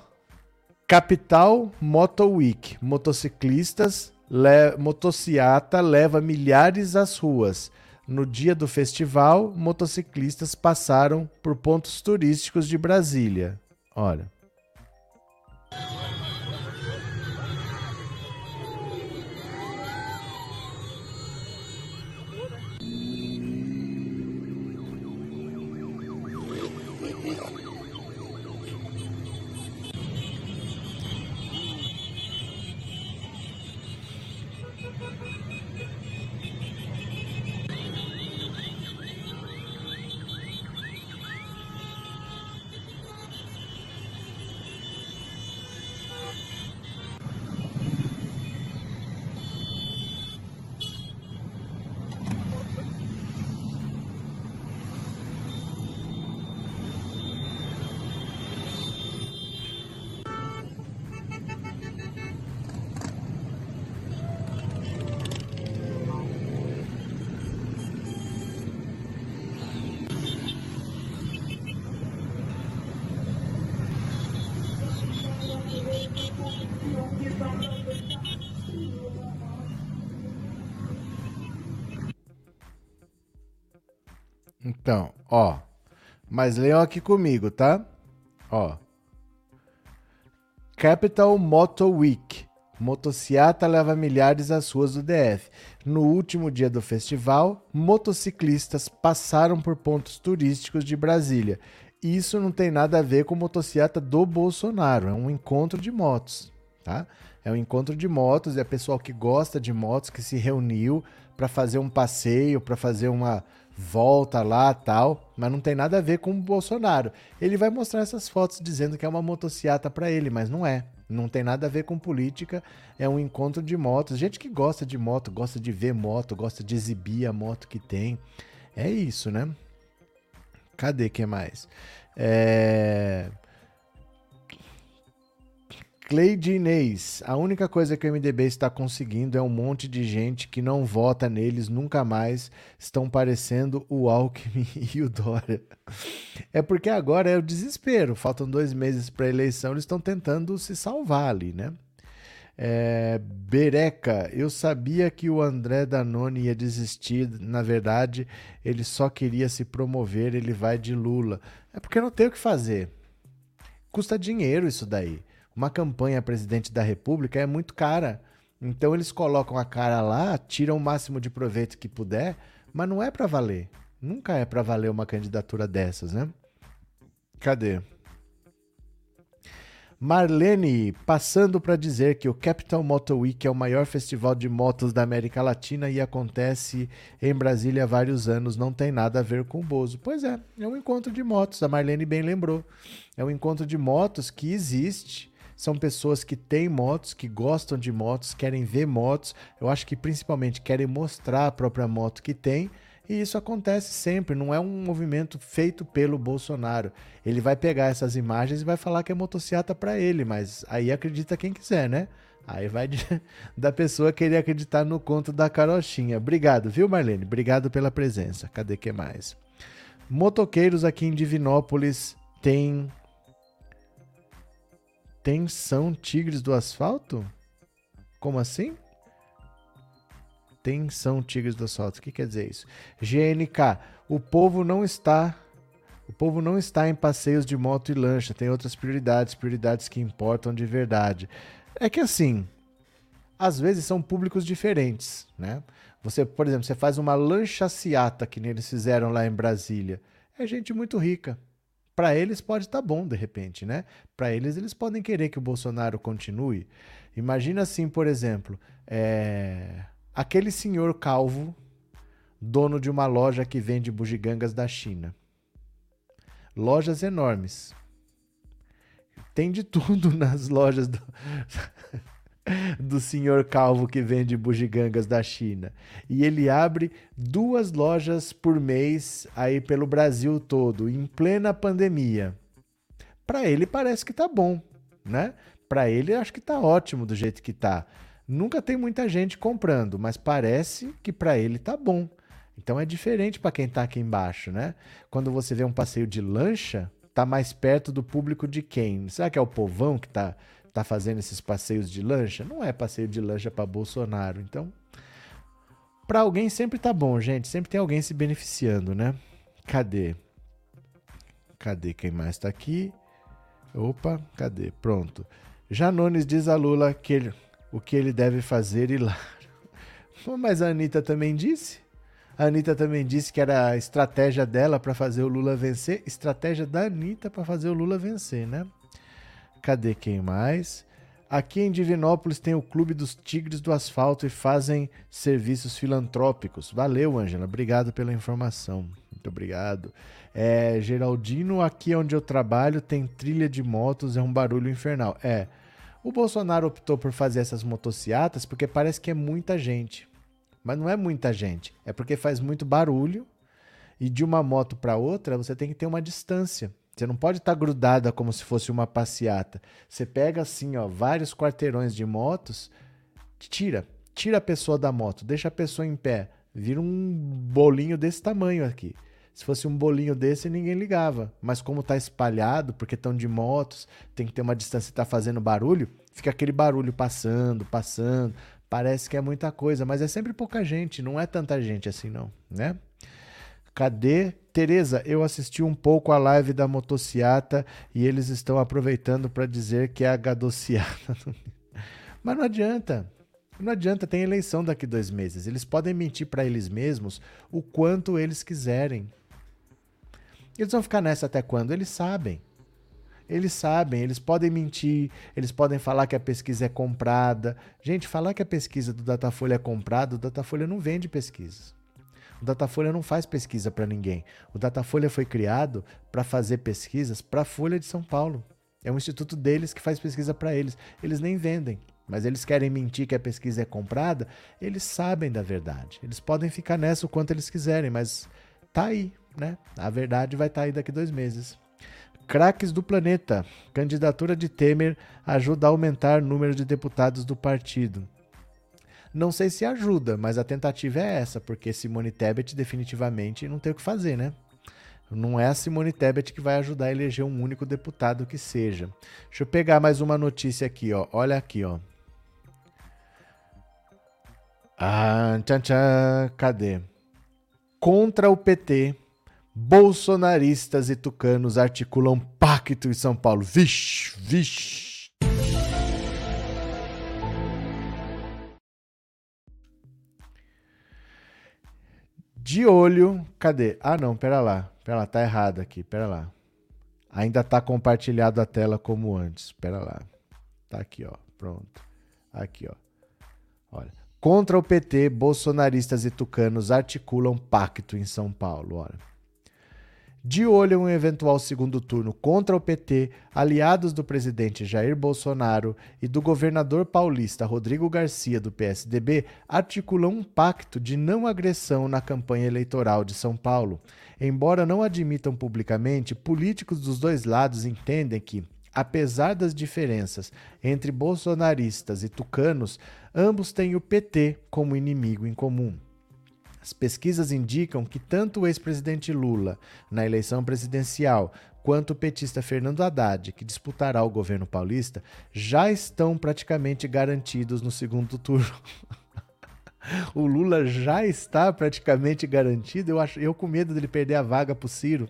[SPEAKER 1] Capital Moto Week. Motociclistas, le motociata leva milhares às ruas. No dia do festival, motociclistas passaram por pontos turísticos de Brasília. Olha. Mas leiam aqui comigo, tá? Ó. Capital Moto Week. Motociata leva milhares às ruas do DF. No último dia do festival, motociclistas passaram por pontos turísticos de Brasília. Isso não tem nada a ver com motociata do Bolsonaro, é um encontro de motos, tá? É um encontro de motos, é pessoal que gosta de motos que se reuniu para fazer um passeio, para fazer uma volta lá, tal, mas não tem nada a ver com o Bolsonaro. Ele vai mostrar essas fotos dizendo que é uma motociata para ele, mas não é. Não tem nada a ver com política, é um encontro de motos. Gente que gosta de moto, gosta de ver moto, gosta de exibir a moto que tem. É isso, né? Cadê que mais? É... Cleide Inês, a única coisa que o MDB está conseguindo é um monte de gente que não vota neles nunca mais, estão parecendo o Alckmin e o Dória. É porque agora é o desespero, faltam dois meses para a eleição, eles estão tentando se salvar ali, né? É, Bereca, eu sabia que o André Danone ia desistir, na verdade, ele só queria se promover, ele vai de Lula. É porque não tem o que fazer. Custa dinheiro isso daí. Uma campanha presidente da República é muito cara. Então eles colocam a cara lá, tiram o máximo de proveito que puder, mas não é para valer. Nunca é para valer uma candidatura dessas, né? Cadê? Marlene, passando para dizer que o Capital Motor Week é o maior festival de motos da América Latina e acontece em Brasília há vários anos, não tem nada a ver com o Bozo. Pois é, é um encontro de motos, a Marlene bem lembrou. É um encontro de motos que existe são pessoas que têm motos, que gostam de motos, querem ver motos. Eu acho que principalmente querem mostrar a própria moto que tem. E isso acontece sempre, não é um movimento feito pelo Bolsonaro. Ele vai pegar essas imagens e vai falar que é motocicleta para ele, mas aí acredita quem quiser, né? Aí vai de, da pessoa querer acreditar no conto da carochinha. Obrigado, viu, Marlene? Obrigado pela presença. Cadê que mais? Motoqueiros aqui em Divinópolis têm Tensão Tigres do Asfalto? Como assim? Tensão Tigres do Asfalto. O que quer dizer isso? GNK. O povo não está. O povo não está em passeios de moto e lancha. Tem outras prioridades, prioridades que importam de verdade. É que assim, às vezes são públicos diferentes, né? Você, por exemplo, você faz uma lanchaciata que eles fizeram lá em Brasília. É gente muito rica para eles pode estar tá bom de repente, né? Para eles, eles podem querer que o Bolsonaro continue. Imagina assim, por exemplo, é... aquele senhor calvo, dono de uma loja que vende bugigangas da China. Lojas enormes. Tem de tudo nas lojas do do senhor calvo que vende bugigangas da China. E ele abre duas lojas por mês aí pelo Brasil todo, em plena pandemia. Para ele parece que tá bom, né? Para ele acho que tá ótimo do jeito que tá. Nunca tem muita gente comprando, mas parece que para ele tá bom. Então é diferente para quem tá aqui embaixo, né? Quando você vê um passeio de lancha, tá mais perto do público de quem? Será que é o povão que tá tá fazendo esses passeios de lancha, não é passeio de lancha para Bolsonaro. Então, para alguém sempre tá bom, gente. Sempre tem alguém se beneficiando, né? Cadê? Cadê quem mais tá aqui? Opa, cadê? Pronto. Janones diz a Lula que ele, o que ele deve fazer e lá. Mas a Anitta também disse. A Anitta também disse que era a estratégia dela para fazer o Lula vencer. Estratégia da Anitta para fazer o Lula vencer, né? Cadê quem mais? Aqui em Divinópolis tem o Clube dos Tigres do Asfalto e fazem serviços filantrópicos. Valeu, Ângela. Obrigado pela informação. Muito obrigado. É, Geraldino, aqui onde eu trabalho tem trilha de motos, é um barulho infernal. É. O Bolsonaro optou por fazer essas motocicletas porque parece que é muita gente. Mas não é muita gente. É porque faz muito barulho e de uma moto para outra você tem que ter uma distância. Você não pode estar tá grudada como se fosse uma passeata. Você pega assim, ó, vários quarteirões de motos, tira, tira a pessoa da moto, deixa a pessoa em pé, vira um bolinho desse tamanho aqui. Se fosse um bolinho desse, ninguém ligava. Mas como está espalhado, porque estão de motos, tem que ter uma distância e está fazendo barulho, fica aquele barulho passando, passando. Parece que é muita coisa, mas é sempre pouca gente, não é tanta gente assim não, né? Cadê? Tereza, eu assisti um pouco a live da motociata e eles estão aproveitando para dizer que é a gadociata. Mas não adianta. Não adianta, tem eleição daqui dois meses. Eles podem mentir para eles mesmos o quanto eles quiserem. Eles vão ficar nessa até quando? Eles sabem. Eles sabem, eles podem mentir, eles podem falar que a pesquisa é comprada. Gente, falar que a pesquisa do Datafolha é comprada, o Datafolha não vende pesquisas. O Datafolha não faz pesquisa para ninguém. O Datafolha foi criado para fazer pesquisas para a Folha de São Paulo. É um instituto deles que faz pesquisa para eles. Eles nem vendem mas eles querem mentir que a pesquisa é comprada, eles sabem da verdade. Eles podem ficar nessa o quanto eles quiserem, mas tá aí, né? A verdade vai estar tá aí daqui dois meses. Craques do planeta. Candidatura de Temer ajuda a aumentar o número de deputados do partido. Não sei se ajuda, mas a tentativa é essa, porque Simone Tebet definitivamente não tem o que fazer, né? Não é a Simone Tebet que vai ajudar a eleger um único deputado que seja. Deixa eu pegar mais uma notícia aqui, ó. Olha aqui, ó. Ah, tchan, tchan, cadê? Contra o PT, bolsonaristas e tucanos articulam pacto em São Paulo. Vixe, vixe. De olho, cadê? Ah, não, pera lá. Pera lá, tá errado aqui, pera lá. Ainda tá compartilhado a tela como antes. Pera lá. Tá aqui, ó. Pronto. Aqui, ó. Olha. Contra o PT, bolsonaristas e tucanos articulam pacto em São Paulo. Ora. De olho em um eventual segundo turno contra o PT, aliados do presidente Jair Bolsonaro e do governador paulista Rodrigo Garcia, do PSDB, articulam um pacto de não agressão na campanha eleitoral de São Paulo. Embora não admitam publicamente, políticos dos dois lados entendem que, apesar das diferenças entre bolsonaristas e tucanos, ambos têm o PT como inimigo em comum. As pesquisas indicam que tanto o ex-presidente Lula, na eleição presidencial, quanto o petista Fernando Haddad, que disputará o governo paulista, já estão praticamente garantidos no segundo turno. o Lula já está praticamente garantido. Eu, acho, eu com medo dele perder a vaga para o Ciro.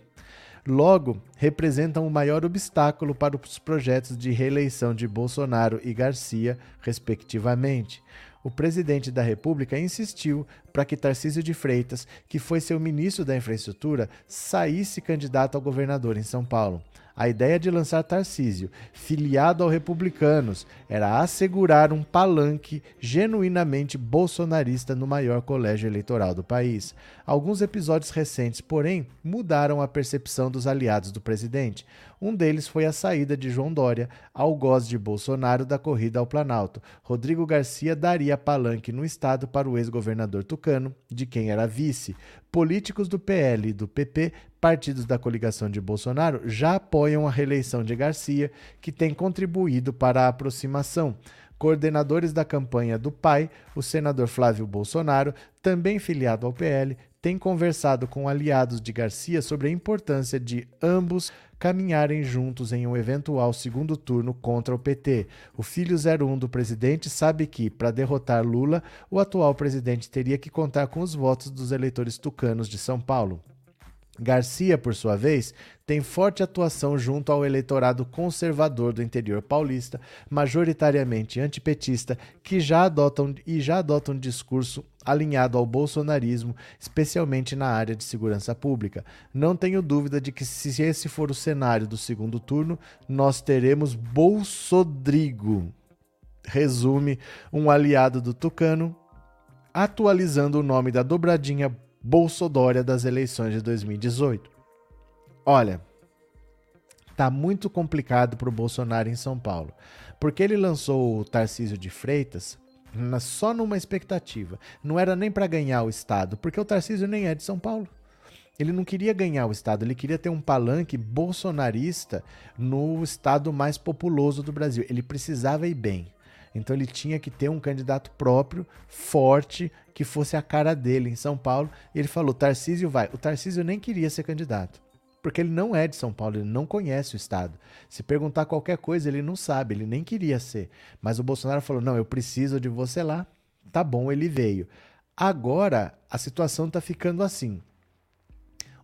[SPEAKER 1] Logo, representam o maior obstáculo para os projetos de reeleição de Bolsonaro e Garcia, respectivamente. O presidente da República insistiu para que Tarcísio de Freitas, que foi seu ministro da Infraestrutura, saísse candidato ao governador em São Paulo. A ideia de lançar Tarcísio, filiado aos republicanos, era assegurar um palanque genuinamente bolsonarista no maior colégio eleitoral do país. Alguns episódios recentes, porém, mudaram a percepção dos aliados do presidente. Um deles foi a saída de João Dória, algoz de Bolsonaro, da corrida ao Planalto. Rodrigo Garcia daria palanque no estado para o ex-governador tucano, de quem era vice. Políticos do PL e do PP, partidos da coligação de Bolsonaro, já apoiam a reeleição de Garcia, que tem contribuído para a aproximação coordenadores da campanha do pai, o senador Flávio Bolsonaro, também filiado ao PL, tem conversado com aliados de Garcia sobre a importância de ambos caminharem juntos em um eventual segundo turno contra o PT. O filho 01 do presidente sabe que, para derrotar Lula, o atual presidente teria que contar com os votos dos eleitores tucanos de São Paulo. Garcia, por sua vez, tem forte atuação junto ao eleitorado conservador do interior paulista, majoritariamente antipetista, que já adotam e já adotam um discurso alinhado ao bolsonarismo, especialmente na área de segurança pública. Não tenho dúvida de que se esse for o cenário do segundo turno, nós teremos Bolsodrigo. Resume um aliado do Tucano, atualizando o nome da dobradinha Bolsodória das eleições de 2018. Olha, tá muito complicado para o Bolsonaro em São Paulo, porque ele lançou o Tarcísio de Freitas só numa expectativa. Não era nem para ganhar o estado, porque o Tarcísio nem é de São Paulo. Ele não queria ganhar o estado, ele queria ter um palanque bolsonarista no estado mais populoso do Brasil. Ele precisava ir bem. Então ele tinha que ter um candidato próprio, forte, que fosse a cara dele em São Paulo. Ele falou: Tarcísio vai. O Tarcísio nem queria ser candidato. Porque ele não é de São Paulo, ele não conhece o estado. Se perguntar qualquer coisa, ele não sabe, ele nem queria ser. Mas o Bolsonaro falou: não, eu preciso de você lá. Tá bom, ele veio. Agora a situação está ficando assim.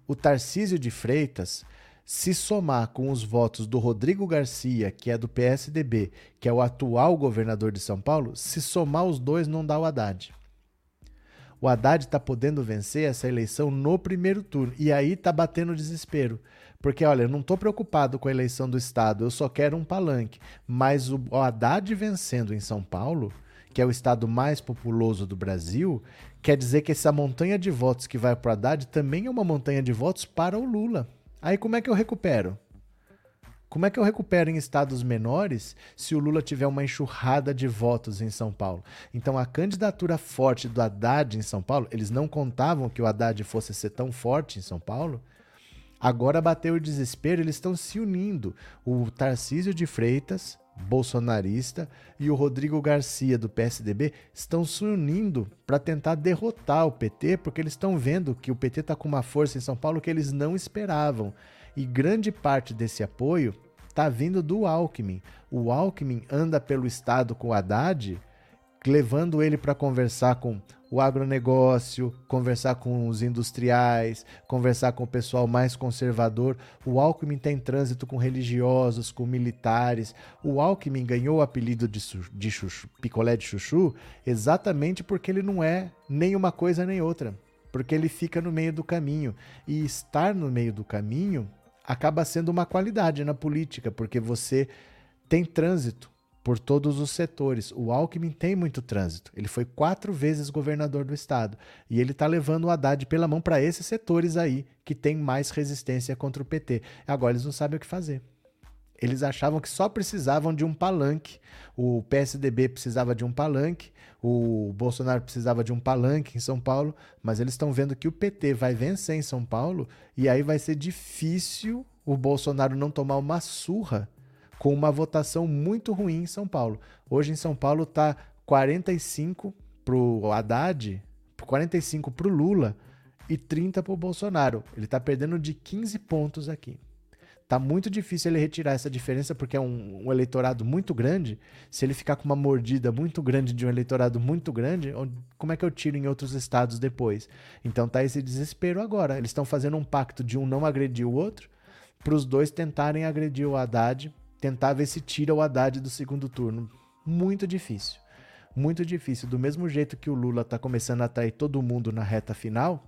[SPEAKER 1] o Tarcísio de Freitas, se somar com os votos do Rodrigo Garcia, que é do PSDB, que é o atual governador de São Paulo, se somar os dois não dá o Haddad. O Haddad está podendo vencer essa eleição no primeiro turno. E aí está batendo desespero. Porque, olha, eu não estou preocupado com a eleição do Estado, eu só quero um palanque. Mas o Haddad vencendo em São Paulo, que é o estado mais populoso do Brasil, quer dizer que essa montanha de votos que vai para o Haddad também é uma montanha de votos para o Lula. Aí como é que eu recupero? Como é que eu recupero em estados menores se o Lula tiver uma enxurrada de votos em São Paulo? Então, a candidatura forte do Haddad em São Paulo, eles não contavam que o Haddad fosse ser tão forte em São Paulo. Agora bateu o desespero, eles estão se unindo. O Tarcísio de Freitas, bolsonarista, e o Rodrigo Garcia, do PSDB, estão se unindo para tentar derrotar o PT, porque eles estão vendo que o PT está com uma força em São Paulo que eles não esperavam. E grande parte desse apoio está vindo do Alckmin. O Alckmin anda pelo estado com o Haddad, levando ele para conversar com o agronegócio, conversar com os industriais, conversar com o pessoal mais conservador. O Alckmin tem trânsito com religiosos, com militares. O Alckmin ganhou o apelido de, de chuchu, picolé de chuchu exatamente porque ele não é nem uma coisa nem outra. Porque ele fica no meio do caminho. E estar no meio do caminho acaba sendo uma qualidade na política, porque você tem trânsito por todos os setores. O Alckmin tem muito trânsito. Ele foi quatro vezes governador do estado. E ele está levando o Haddad pela mão para esses setores aí que tem mais resistência contra o PT. Agora eles não sabem o que fazer. Eles achavam que só precisavam de um palanque. O PSDB precisava de um palanque, o Bolsonaro precisava de um palanque em São Paulo, mas eles estão vendo que o PT vai vencer em São Paulo e aí vai ser difícil o Bolsonaro não tomar uma surra com uma votação muito ruim em São Paulo. Hoje em São Paulo está 45 para o Haddad, 45 para o Lula e 30 para o Bolsonaro. Ele está perdendo de 15 pontos aqui. Tá muito difícil ele retirar essa diferença, porque é um, um, eleitorado muito grande. Se ele ficar com uma mordida muito grande de um eleitorado muito grande, como é que eu tiro em outros estados depois? Então tá esse desespero agora. Eles estão fazendo um pacto de um não agredir o outro, para os dois tentarem agredir o Haddad, tentar ver se tira o Haddad do segundo turno. Muito difícil. Muito difícil. Do mesmo jeito que o Lula tá começando a atrair todo mundo na reta final,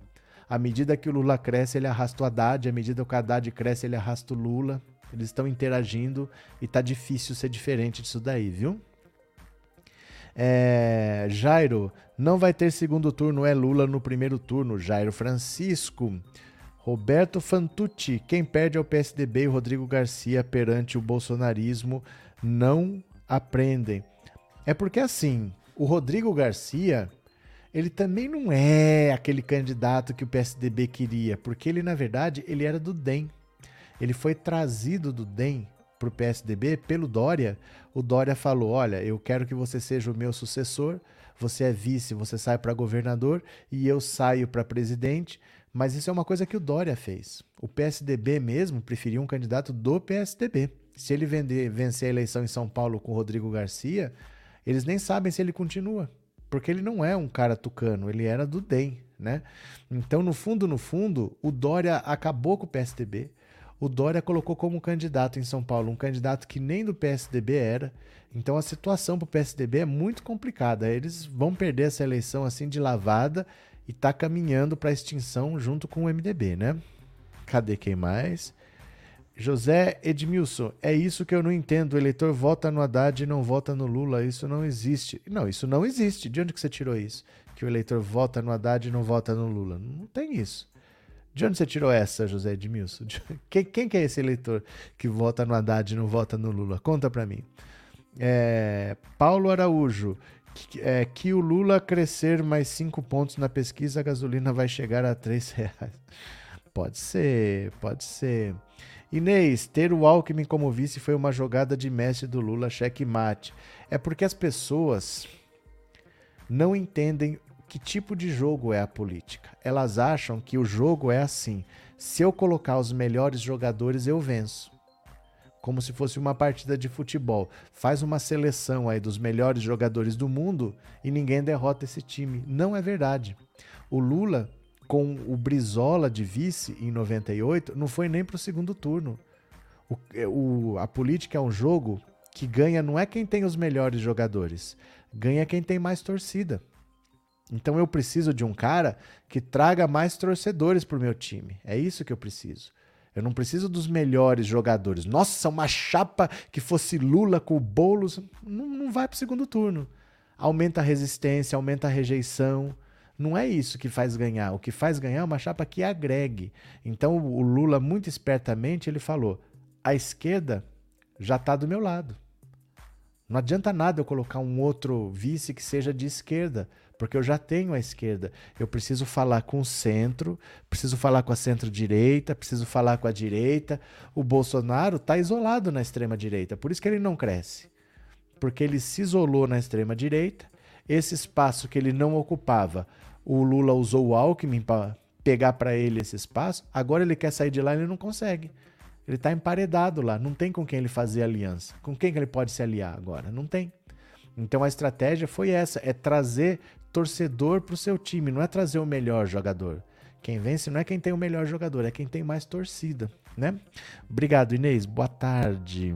[SPEAKER 1] à medida que o Lula cresce, ele arrasta o Haddad, à medida que o Haddad cresce, ele arrasta o Lula. Eles estão interagindo e tá difícil ser diferente disso daí, viu? É, Jairo, não vai ter segundo turno, é Lula no primeiro turno. Jairo Francisco. Roberto Fantucci, quem perde é o PSDB e o Rodrigo Garcia perante o bolsonarismo não aprendem. É porque assim, o Rodrigo Garcia ele também não é aquele candidato que o PSDB queria, porque ele, na verdade, ele era do DEM. Ele foi trazido do DEM para o PSDB pelo Dória. O Dória falou: Olha, eu quero que você seja o meu sucessor. Você é vice, você sai para governador e eu saio para presidente. Mas isso é uma coisa que o Dória fez. O PSDB mesmo preferiu um candidato do PSDB. Se ele vender, vencer a eleição em São Paulo com Rodrigo Garcia, eles nem sabem se ele continua porque ele não é um cara tucano, ele era do DEM, né? Então, no fundo, no fundo, o Dória acabou com o PSDB. O Dória colocou como candidato em São Paulo um candidato que nem do PSDB era. Então a situação para o PSDB é muito complicada. Eles vão perder essa eleição assim de lavada e tá caminhando para extinção junto com o MDB, né? Cadê quem mais? José Edmilson, é isso que eu não entendo. O eleitor vota no Haddad e não vota no Lula. Isso não existe. Não, isso não existe. De onde que você tirou isso? Que o eleitor vota no Haddad e não vota no Lula. Não tem isso. De onde você tirou essa, José Edmilson? Quem, quem que é esse eleitor que vota no Haddad e não vota no Lula? Conta para mim. É, Paulo Araújo, que, é, que o Lula crescer mais cinco pontos na pesquisa, a gasolina vai chegar a três reais. Pode ser, pode ser. Inês, ter o Alckmin como vice foi uma jogada de mestre do Lula, checkmate. É porque as pessoas não entendem que tipo de jogo é a política. Elas acham que o jogo é assim: se eu colocar os melhores jogadores, eu venço. Como se fosse uma partida de futebol. Faz uma seleção aí dos melhores jogadores do mundo e ninguém derrota esse time. Não é verdade. O Lula com o Brizola de vice em 98, não foi nem para o segundo turno. O, é, o, a política é um jogo que ganha não é quem tem os melhores jogadores, ganha quem tem mais torcida. Então eu preciso de um cara que traga mais torcedores para o meu time. É isso que eu preciso. Eu não preciso dos melhores jogadores. Nossa, uma chapa que fosse Lula com o Boulos. Não, não vai para o segundo turno. Aumenta a resistência, aumenta a rejeição. Não é isso que faz ganhar. O que faz ganhar é uma chapa que agregue. Então o Lula, muito espertamente, ele falou: a esquerda já está do meu lado. Não adianta nada eu colocar um outro vice que seja de esquerda, porque eu já tenho a esquerda. Eu preciso falar com o centro, preciso falar com a centro-direita, preciso falar com a direita. O Bolsonaro está isolado na extrema-direita, por isso que ele não cresce. Porque ele se isolou na extrema-direita, esse espaço que ele não ocupava, o Lula usou o Alckmin para pegar para ele esse espaço, agora ele quer sair de lá e ele não consegue. Ele está emparedado lá, não tem com quem ele fazer aliança. Com quem que ele pode se aliar agora? Não tem. Então a estratégia foi essa: é trazer torcedor para o seu time, não é trazer o melhor jogador. Quem vence não é quem tem o melhor jogador, é quem tem mais torcida, né? Obrigado, Inês. Boa tarde.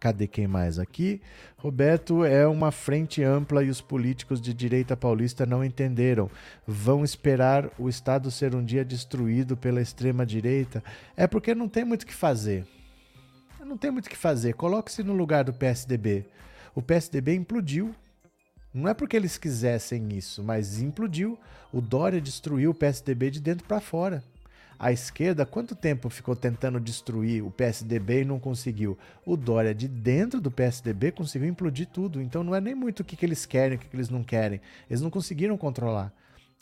[SPEAKER 1] Cadê quem mais aqui? Roberto, é uma frente ampla e os políticos de direita paulista não entenderam. Vão esperar o Estado ser um dia destruído pela extrema direita? É porque não tem muito o que fazer. Não tem muito o que fazer. Coloque-se no lugar do PSDB. O PSDB implodiu não é porque eles quisessem isso, mas implodiu. O Dória destruiu o PSDB de dentro para fora. A esquerda, quanto tempo ficou tentando destruir o PSDB e não conseguiu? O Dória, de dentro do PSDB, conseguiu implodir tudo. Então não é nem muito o que, que eles querem, o que, que eles não querem. Eles não conseguiram controlar.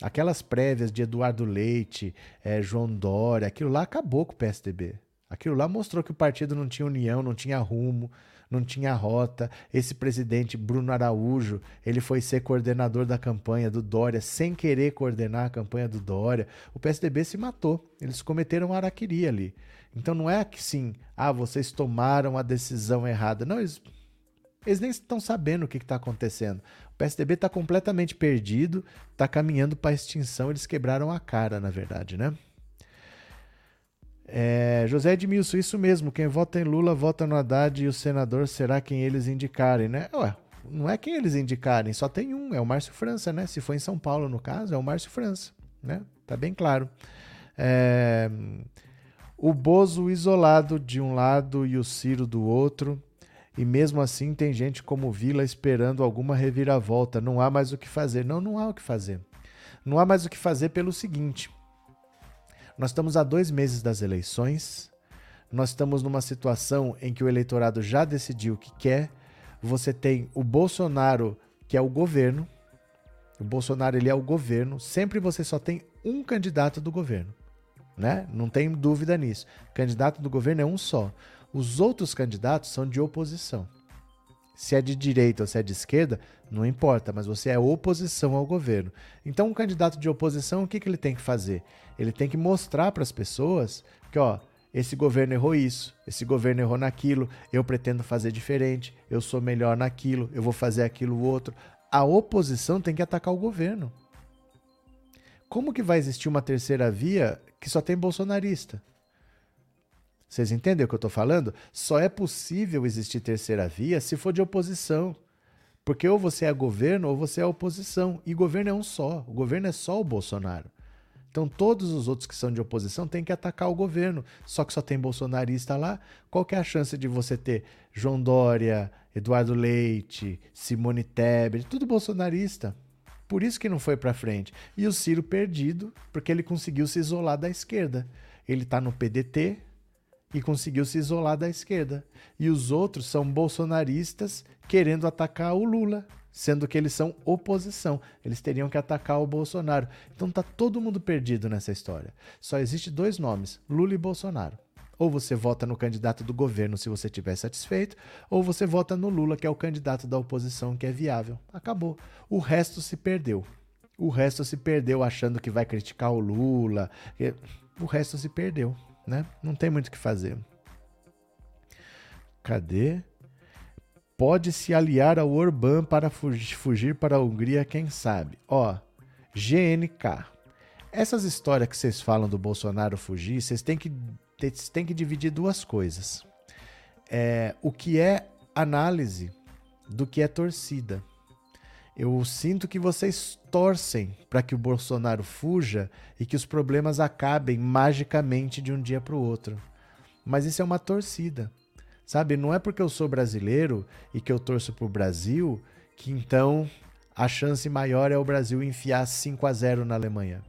[SPEAKER 1] Aquelas prévias de Eduardo Leite, é, João Dória, aquilo lá acabou com o PSDB. Aquilo lá mostrou que o partido não tinha união, não tinha rumo não tinha rota. Esse presidente Bruno Araújo, ele foi ser coordenador da campanha do Dória, sem querer coordenar a campanha do Dória. O PSDB se matou. Eles cometeram araquiri ali. Então não é que sim, ah, vocês tomaram a decisão errada. Não, eles, eles nem estão sabendo o que está acontecendo. O PSDB está completamente perdido, está caminhando para a extinção. Eles quebraram a cara, na verdade, né? É, José Edmilson, isso mesmo. Quem vota em Lula vota no Haddad e o senador será quem eles indicarem, né? Ué, não é quem eles indicarem, só tem um, é o Márcio França, né? Se for em São Paulo, no caso, é o Márcio França, né? Tá bem claro. É, o Bozo isolado de um lado e o Ciro do outro, e mesmo assim tem gente como Vila esperando alguma reviravolta. Não há mais o que fazer. Não, não há o que fazer. Não há mais o que fazer pelo seguinte nós estamos a dois meses das eleições, nós estamos numa situação em que o eleitorado já decidiu o que quer. Você tem o Bolsonaro, que é o governo. O Bolsonaro ele é o governo. Sempre você só tem um candidato do governo, né? Não tem dúvida nisso. Candidato do governo é um só. Os outros candidatos são de oposição. Se é de direita ou se é de esquerda, não importa, mas você é oposição ao governo. Então, um candidato de oposição, o que, que ele tem que fazer? Ele tem que mostrar para as pessoas que, ó, esse governo errou isso, esse governo errou naquilo, eu pretendo fazer diferente, eu sou melhor naquilo, eu vou fazer aquilo outro. A oposição tem que atacar o governo. Como que vai existir uma terceira via que só tem bolsonarista? Vocês entendem o que eu estou falando? Só é possível existir terceira via se for de oposição. Porque ou você é governo ou você é oposição. E governo é um só. O governo é só o Bolsonaro. Então todos os outros que são de oposição têm que atacar o governo. Só que só tem bolsonarista lá. Qual que é a chance de você ter João Dória, Eduardo Leite, Simone Tebet, tudo bolsonarista? Por isso que não foi para frente. E o Ciro perdido, porque ele conseguiu se isolar da esquerda. Ele está no PDT, e conseguiu se isolar da esquerda. E os outros são bolsonaristas querendo atacar o Lula, sendo que eles são oposição. Eles teriam que atacar o Bolsonaro. Então tá todo mundo perdido nessa história. Só existe dois nomes: Lula e Bolsonaro. Ou você vota no candidato do governo se você estiver satisfeito, ou você vota no Lula, que é o candidato da oposição que é viável. Acabou. O resto se perdeu. O resto se perdeu achando que vai criticar o Lula. O resto se perdeu né? Não tem muito o que fazer. Cadê? Pode se aliar ao Orbán para fugir para a Hungria, quem sabe? Ó, GNK. Essas histórias que vocês falam do Bolsonaro fugir, vocês têm que, vocês têm que dividir duas coisas. É, o que é análise do que é torcida. Eu sinto que vocês torcem para que o Bolsonaro fuja e que os problemas acabem magicamente de um dia para o outro. Mas isso é uma torcida. Sabe, não é porque eu sou brasileiro e que eu torço para o Brasil que então a chance maior é o Brasil enfiar 5 a 0 na Alemanha.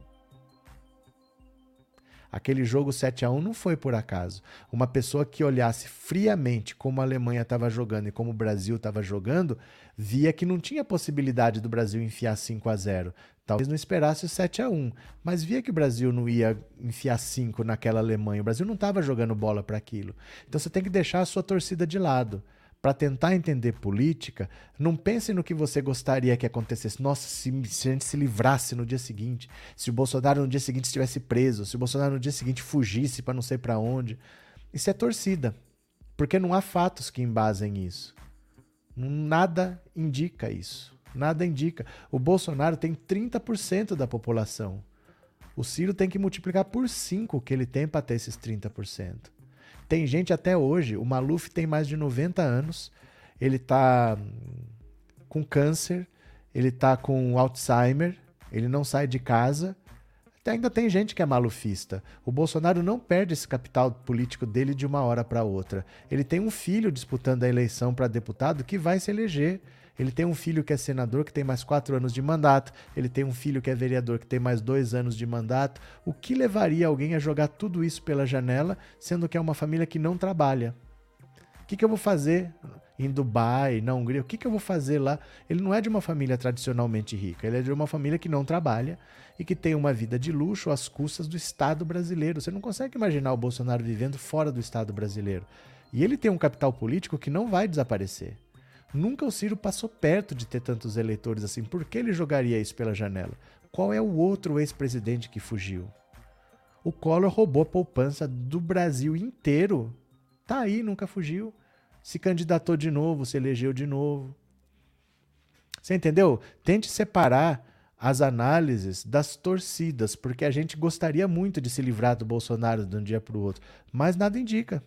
[SPEAKER 1] Aquele jogo 7 a 1 não foi por acaso. Uma pessoa que olhasse friamente como a Alemanha estava jogando e como o Brasil estava jogando, via que não tinha possibilidade do Brasil enfiar 5 a 0. Talvez não esperasse o 7 a 1, mas via que o Brasil não ia enfiar 5 naquela Alemanha. O Brasil não estava jogando bola para aquilo. Então você tem que deixar a sua torcida de lado para tentar entender política, não pense no que você gostaria que acontecesse. Nossa, se, se, a gente se livrasse no dia seguinte, se o Bolsonaro no dia seguinte estivesse preso, se o Bolsonaro no dia seguinte fugisse para não sei para onde. Isso é torcida, porque não há fatos que embasem isso. Nada indica isso. Nada indica. O Bolsonaro tem 30% da população. O Ciro tem que multiplicar por 5 o que ele tem para ter esses 30%. Tem gente até hoje, o Maluf tem mais de 90 anos, ele tá com câncer, ele tá com Alzheimer, ele não sai de casa. Até ainda tem gente que é malufista. O Bolsonaro não perde esse capital político dele de uma hora para outra. Ele tem um filho disputando a eleição para deputado que vai se eleger. Ele tem um filho que é senador, que tem mais quatro anos de mandato. Ele tem um filho que é vereador, que tem mais dois anos de mandato. O que levaria alguém a jogar tudo isso pela janela, sendo que é uma família que não trabalha? O que, que eu vou fazer em Dubai, na Hungria? O que, que eu vou fazer lá? Ele não é de uma família tradicionalmente rica. Ele é de uma família que não trabalha e que tem uma vida de luxo às custas do Estado brasileiro. Você não consegue imaginar o Bolsonaro vivendo fora do Estado brasileiro. E ele tem um capital político que não vai desaparecer. Nunca o Ciro passou perto de ter tantos eleitores assim. Por que ele jogaria isso pela janela? Qual é o outro ex-presidente que fugiu? O Collor roubou a poupança do Brasil inteiro. Tá aí, nunca fugiu. Se candidatou de novo, se elegeu de novo. Você entendeu? Tente separar as análises das torcidas, porque a gente gostaria muito de se livrar do Bolsonaro de um dia para o outro, mas nada indica.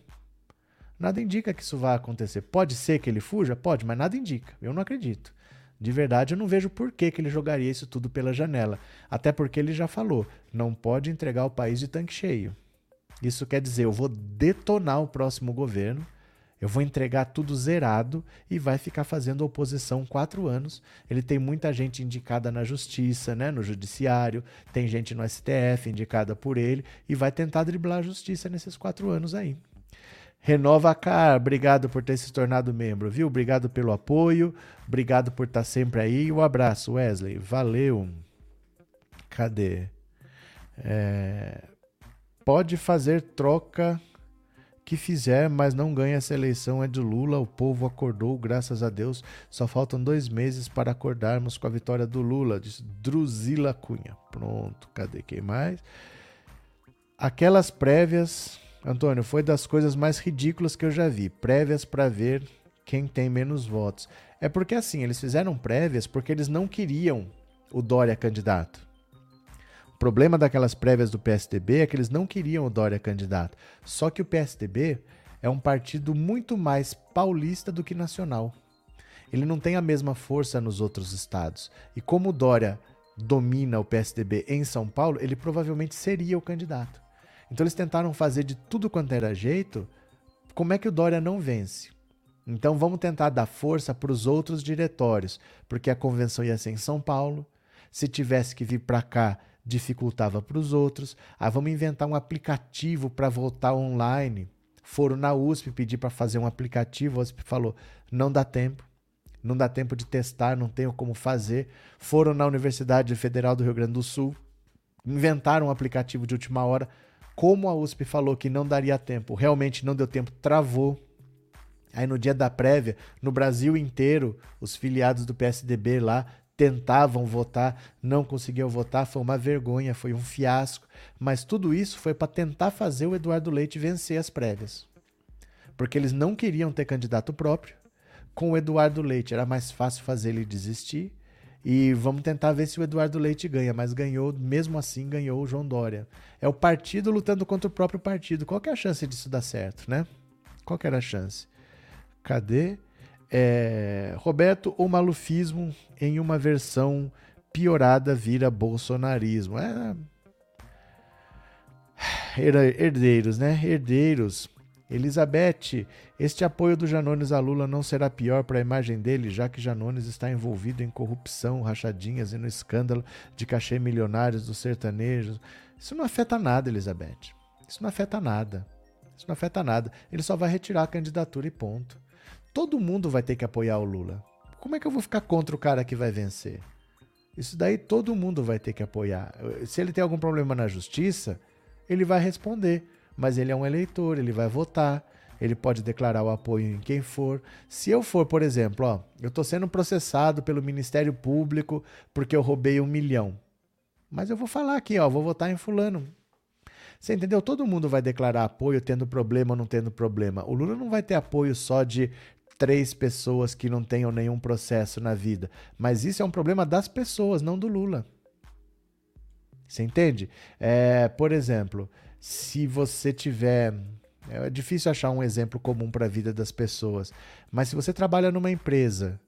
[SPEAKER 1] Nada indica que isso vá acontecer. Pode ser que ele fuja? Pode, mas nada indica. Eu não acredito. De verdade, eu não vejo por que, que ele jogaria isso tudo pela janela. Até porque ele já falou: não pode entregar o país de tanque cheio. Isso quer dizer, eu vou detonar o próximo governo, eu vou entregar tudo zerado e vai ficar fazendo oposição quatro anos. Ele tem muita gente indicada na justiça, né, no judiciário, tem gente no STF indicada por ele e vai tentar driblar a justiça nesses quatro anos aí. Renova Car, obrigado por ter se tornado membro, viu? Obrigado pelo apoio, obrigado por estar sempre aí. Um abraço, Wesley. Valeu. Cadê? É... Pode fazer troca que fizer, mas não ganha essa eleição. É de Lula. O povo acordou, graças a Deus. Só faltam dois meses para acordarmos com a vitória do Lula, disse Druzila Cunha. Pronto, cadê quem mais? Aquelas prévias Antônio, foi das coisas mais ridículas que eu já vi. Prévias para ver quem tem menos votos. É porque assim, eles fizeram prévias porque eles não queriam o Dória candidato. O problema daquelas prévias do PSDB é que eles não queriam o Dória candidato. Só que o PSDB é um partido muito mais paulista do que nacional. Ele não tem a mesma força nos outros estados. E como o Dória domina o PSDB em São Paulo, ele provavelmente seria o candidato. Então eles tentaram fazer de tudo quanto era jeito. Como é que o Dória não vence? Então vamos tentar dar força para os outros diretórios, porque a convenção ia ser em São Paulo. Se tivesse que vir para cá, dificultava para os outros. Ah, vamos inventar um aplicativo para votar online. Foram na USP pedir para fazer um aplicativo, a USP falou: não dá tempo, não dá tempo de testar, não tenho como fazer. Foram na Universidade Federal do Rio Grande do Sul, inventaram um aplicativo de última hora, como a USP falou que não daria tempo, realmente não deu tempo, travou. Aí no dia da prévia, no Brasil inteiro, os filiados do PSDB lá tentavam votar, não conseguiam votar, foi uma vergonha, foi um fiasco. Mas tudo isso foi para tentar fazer o Eduardo Leite vencer as prévias. Porque eles não queriam ter candidato próprio. Com o Eduardo Leite era mais fácil fazer ele desistir. E vamos tentar ver se o Eduardo Leite ganha, mas ganhou, mesmo assim, ganhou o João Dória. É o partido lutando contra o próprio partido. Qual que é a chance disso dar certo, né? Qual que era a chance? Cadê? É, Roberto, o malufismo em uma versão piorada vira bolsonarismo. É, herdeiros, né? Herdeiros. Elizabeth, este apoio do Janones a Lula não será pior para a imagem dele, já que Janones está envolvido em corrupção, rachadinhas e no escândalo de cachê milionários dos sertanejos. Isso não afeta nada, Elizabeth. Isso não afeta nada. Isso não afeta nada. Ele só vai retirar a candidatura e ponto. Todo mundo vai ter que apoiar o Lula. Como é que eu vou ficar contra o cara que vai vencer? Isso daí todo mundo vai ter que apoiar. Se ele tem algum problema na justiça, ele vai responder. Mas ele é um eleitor, ele vai votar, ele pode declarar o apoio em quem for. Se eu for, por exemplo, ó, eu estou sendo processado pelo Ministério Público porque eu roubei um milhão. Mas eu vou falar aqui, ó, vou votar em fulano. Você entendeu? Todo mundo vai declarar apoio tendo problema ou não tendo problema. O Lula não vai ter apoio só de três pessoas que não tenham nenhum processo na vida. Mas isso é um problema das pessoas, não do Lula. Você entende? É, por exemplo, se você tiver. É difícil achar um exemplo comum para a vida das pessoas, mas se você trabalha numa empresa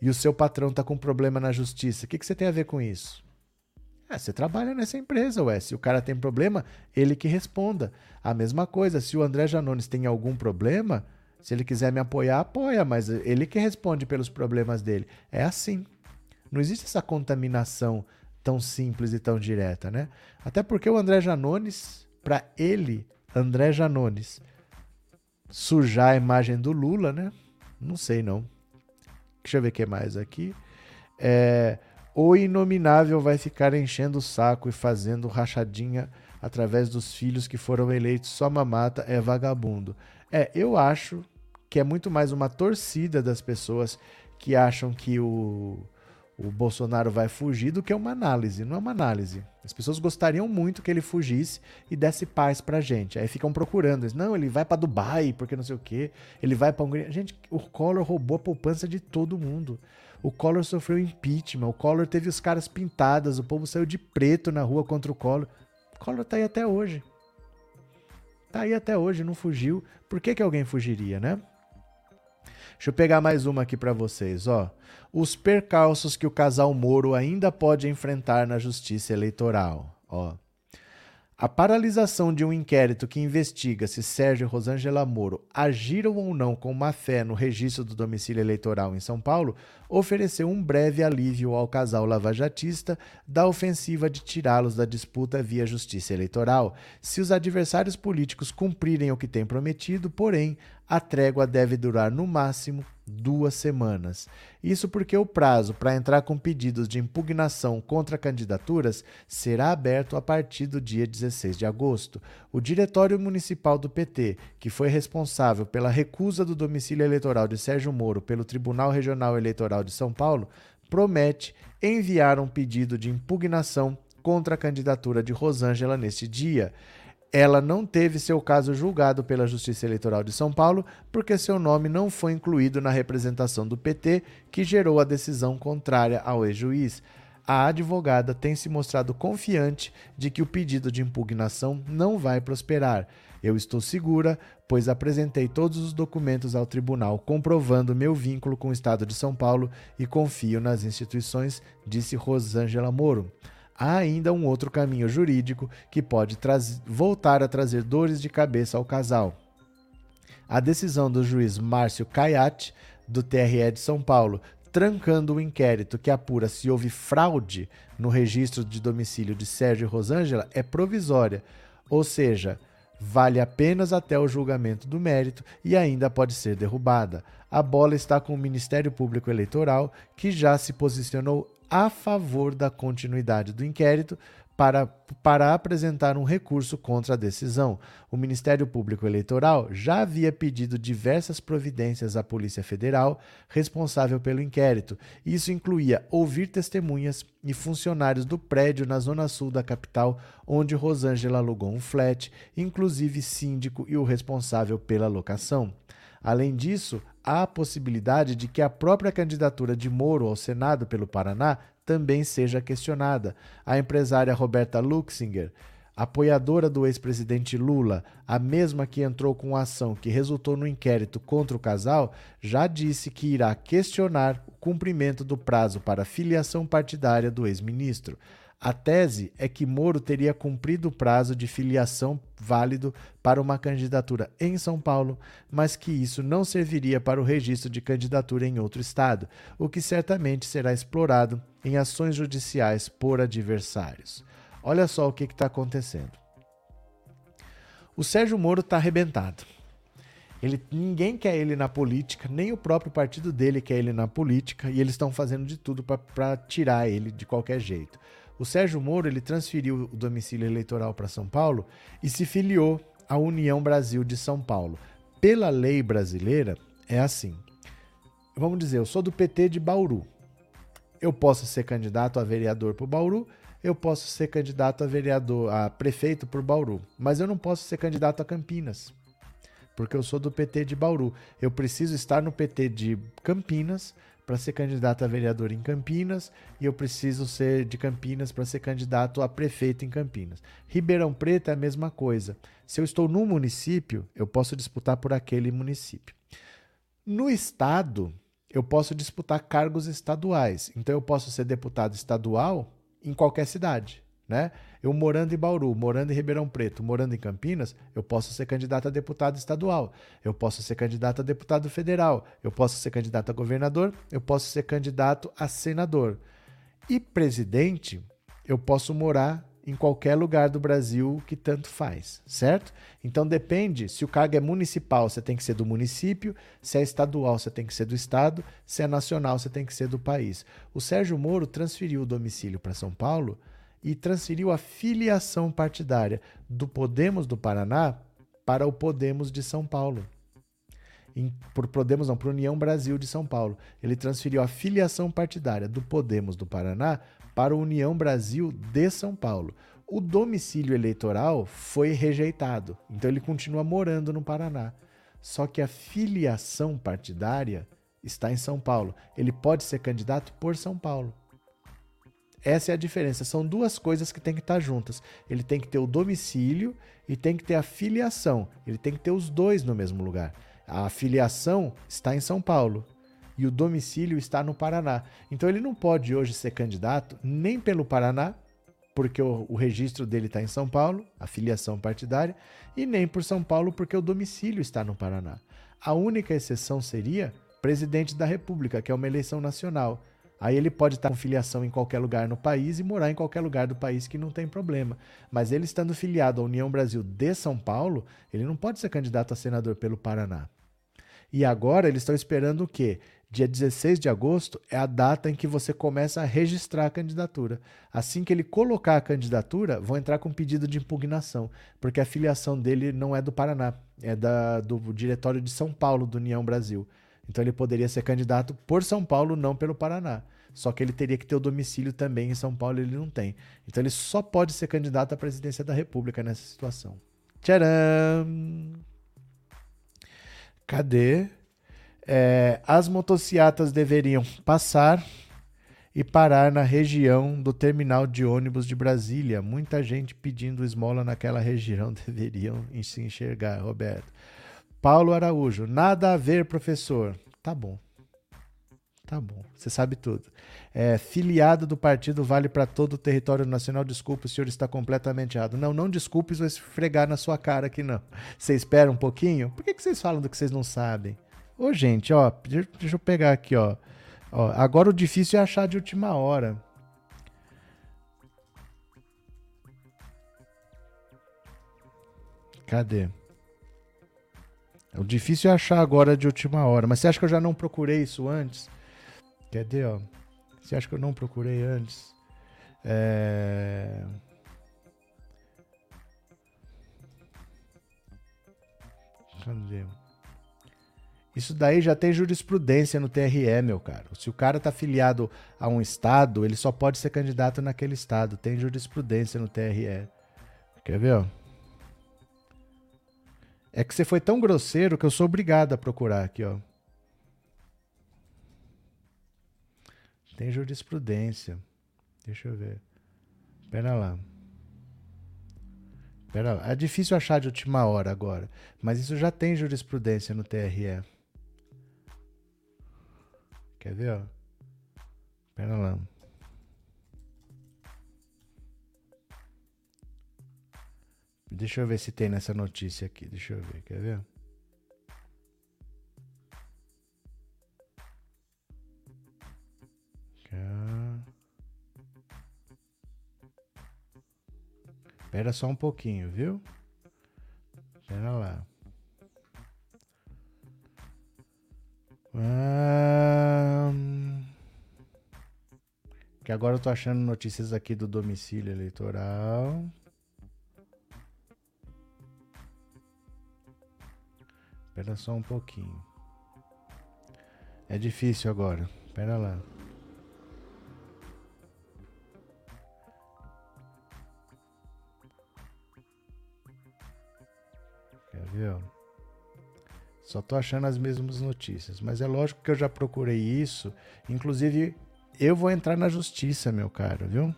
[SPEAKER 1] e o seu patrão está com problema na justiça, o que, que você tem a ver com isso? É, você trabalha nessa empresa, ué. Se o cara tem problema, ele que responda. A mesma coisa, se o André Janones tem algum problema, se ele quiser me apoiar, apoia, mas ele que responde pelos problemas dele. É assim. Não existe essa contaminação tão simples e tão direta, né? Até porque o André Janones, para ele, André Janones, sujar a imagem do Lula, né? Não sei não. Deixa eu ver o que mais aqui. É, o inominável vai ficar enchendo o saco e fazendo rachadinha através dos filhos que foram eleitos só mamata é vagabundo. É, eu acho que é muito mais uma torcida das pessoas que acham que o, o Bolsonaro vai fugir do que uma análise. Não é uma análise. As pessoas gostariam muito que ele fugisse e desse paz pra gente. Aí ficam procurando. Não, ele vai para Dubai, porque não sei o quê. Ele vai pra Hungria. Gente, o Collor roubou a poupança de todo mundo. O Collor sofreu impeachment. O Collor teve os caras pintadas. O povo saiu de preto na rua contra o Collor. O Collor tá aí até hoje. Tá aí até hoje, não fugiu. Por que, que alguém fugiria, né? Deixa eu pegar mais uma aqui para vocês, ó. Os percalços que o casal Moro ainda pode enfrentar na justiça eleitoral, ó. A paralisação de um inquérito que investiga se Sérgio e Rosângela Moro agiram ou não com má fé no registro do domicílio eleitoral em São Paulo ofereceu um breve alívio ao casal lavajatista da ofensiva de tirá-los da disputa via justiça eleitoral, se os adversários políticos cumprirem o que têm prometido, porém, a trégua deve durar no máximo duas semanas. Isso porque o prazo para entrar com pedidos de impugnação contra candidaturas será aberto a partir do dia 16 de agosto. O Diretório Municipal do PT, que foi responsável pela recusa do domicílio eleitoral de Sérgio Moro pelo Tribunal Regional Eleitoral de São Paulo, promete enviar um pedido de impugnação contra a candidatura de Rosângela neste dia ela não teve seu caso julgado pela Justiça Eleitoral de São Paulo porque seu nome não foi incluído na representação do PT, que gerou a decisão contrária ao ex-juiz. A advogada tem se mostrado confiante de que o pedido de impugnação não vai prosperar. Eu estou segura, pois apresentei todos os documentos ao tribunal comprovando meu vínculo com o Estado de São Paulo e confio nas instituições, disse Rosângela Moro há ainda um outro caminho jurídico que pode voltar a trazer dores de cabeça ao casal. A decisão do juiz Márcio Caiate, do TRE de São Paulo, trancando o inquérito que apura se houve fraude no registro de domicílio de Sérgio e Rosângela, é provisória, ou seja, vale apenas até o julgamento do mérito e ainda pode ser derrubada. A bola está com o Ministério Público Eleitoral, que já se posicionou a favor da continuidade do inquérito para, para apresentar um recurso contra a decisão. O Ministério Público Eleitoral já havia pedido diversas providências à Polícia Federal responsável pelo inquérito. Isso incluía ouvir testemunhas e funcionários do prédio na zona sul da capital, onde Rosângela alugou um flat, inclusive síndico e o responsável pela locação. Além disso, há a possibilidade de que a própria candidatura de Moro ao Senado pelo Paraná também seja questionada. A empresária Roberta Luxinger, apoiadora do ex-presidente Lula, a mesma que entrou com a ação que resultou no inquérito contra o casal, já disse que irá questionar o cumprimento do prazo para filiação partidária do ex-ministro. A tese é que Moro teria cumprido o prazo de filiação válido para uma candidatura em São Paulo, mas que isso não serviria para o registro de candidatura em outro estado, o que certamente será explorado em ações judiciais por adversários. Olha só o que está acontecendo. O Sérgio Moro está arrebentado. Ele, ninguém quer ele na política, nem o próprio partido dele quer ele na política, e eles estão fazendo de tudo para tirar ele de qualquer jeito. O Sérgio Moro ele transferiu o domicílio eleitoral para São Paulo e se filiou à União Brasil de São Paulo. Pela lei brasileira, é assim. Vamos dizer, eu sou do PT de Bauru. Eu posso ser candidato a vereador por Bauru, eu posso ser candidato a vereador, a prefeito por Bauru, mas eu não posso ser candidato a Campinas, porque eu sou do PT de Bauru. Eu preciso estar no PT de Campinas para ser candidato a vereador em Campinas e eu preciso ser de Campinas para ser candidato a prefeito em Campinas. Ribeirão Preto é a mesma coisa. Se eu estou num município, eu posso disputar por aquele município. No estado, eu posso disputar cargos estaduais. Então eu posso ser deputado estadual em qualquer cidade né? Eu morando em Bauru, morando em Ribeirão Preto, morando em Campinas, eu posso ser candidato a deputado estadual, eu posso ser candidato a deputado federal, eu posso ser candidato a governador, eu posso ser candidato a senador. E presidente, eu posso morar em qualquer lugar do Brasil que tanto faz, certo? Então depende, se o cargo é municipal, você tem que ser do município, se é estadual, você tem que ser do estado, se é nacional, você tem que ser do país. O Sérgio Moro transferiu o domicílio para São Paulo e transferiu a filiação partidária do Podemos do Paraná para o Podemos de São Paulo. Em, por Podemos não, para União Brasil de São Paulo. Ele transferiu a filiação partidária do Podemos do Paraná para o União Brasil de São Paulo. O domicílio eleitoral foi rejeitado, então ele continua morando no Paraná. Só que a filiação partidária está em São Paulo. Ele pode ser candidato por São Paulo. Essa é a diferença. São duas coisas que tem que estar juntas. Ele tem que ter o domicílio e tem que ter a filiação. Ele tem que ter os dois no mesmo lugar. A filiação está em São Paulo e o domicílio está no Paraná. Então ele não pode hoje ser candidato nem pelo Paraná, porque o, o registro dele está em São Paulo, a filiação partidária, e nem por São Paulo, porque o domicílio está no Paraná. A única exceção seria presidente da República, que é uma eleição nacional. Aí ele pode estar com filiação em qualquer lugar no país e morar em qualquer lugar do país que não tem problema. Mas ele estando filiado à União Brasil de São Paulo, ele não pode ser candidato a senador pelo Paraná. E agora eles estão esperando o quê? Dia 16 de agosto é a data em que você começa a registrar a candidatura. Assim que ele colocar a candidatura, vão entrar com pedido de impugnação, porque a filiação dele não é do Paraná, é da, do Diretório de São Paulo do União Brasil. Então ele poderia ser candidato por São Paulo, não pelo Paraná. Só que ele teria que ter o domicílio também em São Paulo, ele não tem. Então ele só pode ser candidato à presidência da República nessa situação. Tcharam! Cadê? É, as motocicletas deveriam passar e parar na região do terminal de ônibus de Brasília. Muita gente pedindo esmola naquela região deveriam se enxergar, Roberto. Paulo Araújo, nada a ver, professor. Tá bom. Tá bom, você sabe tudo. É, filiado do partido vale para todo o território nacional. Desculpe, o senhor está completamente errado. Não, não desculpe, vou esfregar na sua cara aqui, não. Você espera um pouquinho? Por que, que vocês falam do que vocês não sabem? Ô, gente, ó, deixa eu pegar aqui, ó. ó. Agora o difícil é achar de última hora. Cadê? O difícil é achar agora de última hora. Mas você acha que eu já não procurei isso antes? Cadê, ó? Você acha que eu não procurei antes? É... Cadê? Isso daí já tem jurisprudência no TRE, meu caro. Se o cara tá afiliado a um estado, ele só pode ser candidato naquele estado. Tem jurisprudência no TRE. Quer ver, ó? É que você foi tão grosseiro que eu sou obrigado a procurar aqui, ó. Tem jurisprudência. Deixa eu ver. Pera lá. Pera lá. É difícil achar de última hora agora. Mas isso já tem jurisprudência no TRE. Quer ver, ó? Pera lá. Deixa eu ver se tem nessa notícia aqui. Deixa eu ver. Quer ver? Espera só um pouquinho, viu? Espera lá. Que agora eu tô achando notícias aqui do domicílio eleitoral. Espera só um pouquinho. É difícil agora. Espera lá. Viu? Só tô achando as mesmas notícias. Mas é lógico que eu já procurei isso. Inclusive, eu vou entrar na justiça, meu caro, viu?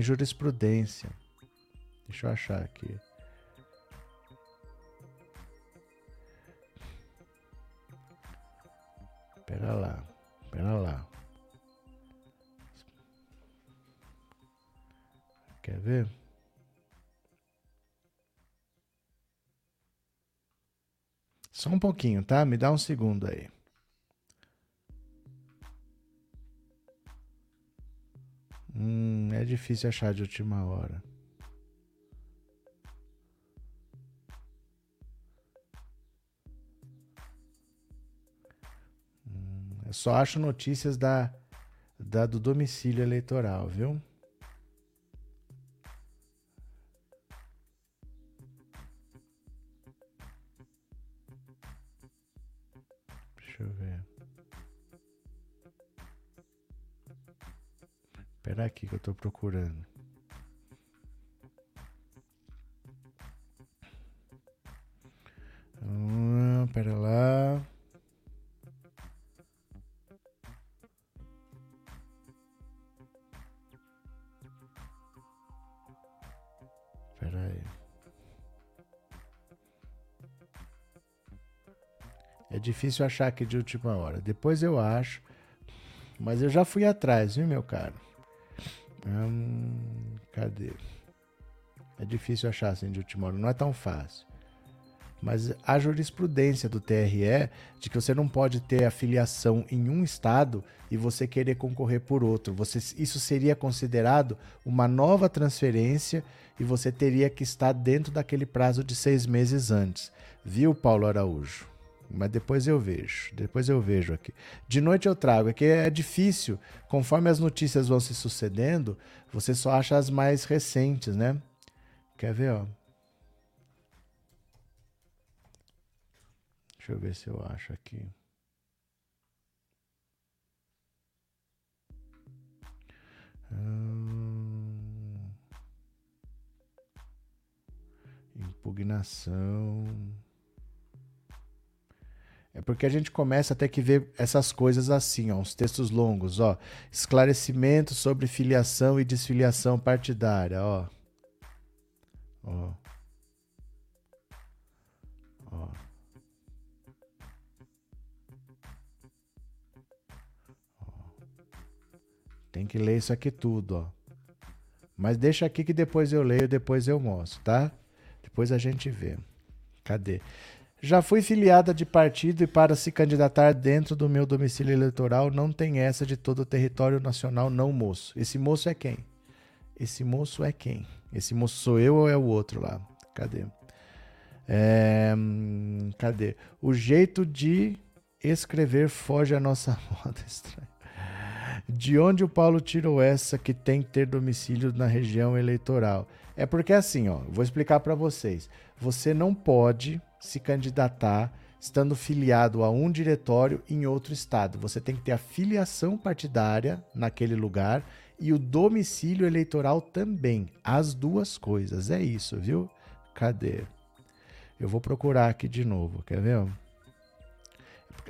[SPEAKER 1] Tem jurisprudência. Deixa eu achar aqui. Pera lá. Pera lá. Quer ver? Só um pouquinho, tá? Me dá um segundo aí. Hum, é difícil achar de última hora. Eu só acho notícias da, da do domicílio eleitoral, viu? Espera aqui que eu tô procurando. Hum, pera lá. difícil achar aqui de última hora. Depois eu acho. Mas eu já fui atrás, viu, meu caro? Hum, cadê? É difícil achar assim de última hora. Não é tão fácil. Mas a jurisprudência do TRE de que você não pode ter afiliação em um estado e você querer concorrer por outro. Você, isso seria considerado uma nova transferência e você teria que estar dentro daquele prazo de seis meses antes. Viu, Paulo Araújo? Mas depois eu vejo. Depois eu vejo aqui. De noite eu trago. Aqui é difícil. Conforme as notícias vão se sucedendo, você só acha as mais recentes, né? Quer ver, ó? Deixa eu ver se eu acho aqui. Hum... Impugnação. É porque a gente começa a ter que ver essas coisas assim, ó, uns textos longos, ó. Esclarecimento sobre filiação e desfiliação partidária, ó. Ó. Ó. Tem que ler isso aqui tudo, ó. Mas deixa aqui que depois eu leio, depois eu mostro, tá? Depois a gente vê. Cadê? Já fui filiada de partido e para se candidatar dentro do meu domicílio eleitoral não tem essa de todo o território nacional, não, moço. Esse moço é quem? Esse moço é quem? Esse moço sou eu ou é o outro lá? Cadê? É, cadê? O jeito de escrever foge à nossa moda estranha. De onde o Paulo tirou essa que tem que ter domicílio na região eleitoral? É porque assim, ó, vou explicar para vocês. Você não pode se candidatar estando filiado a um diretório em outro estado. Você tem que ter a filiação partidária naquele lugar e o domicílio eleitoral também. As duas coisas. É isso, viu? Cadê? Eu vou procurar aqui de novo, quer ver?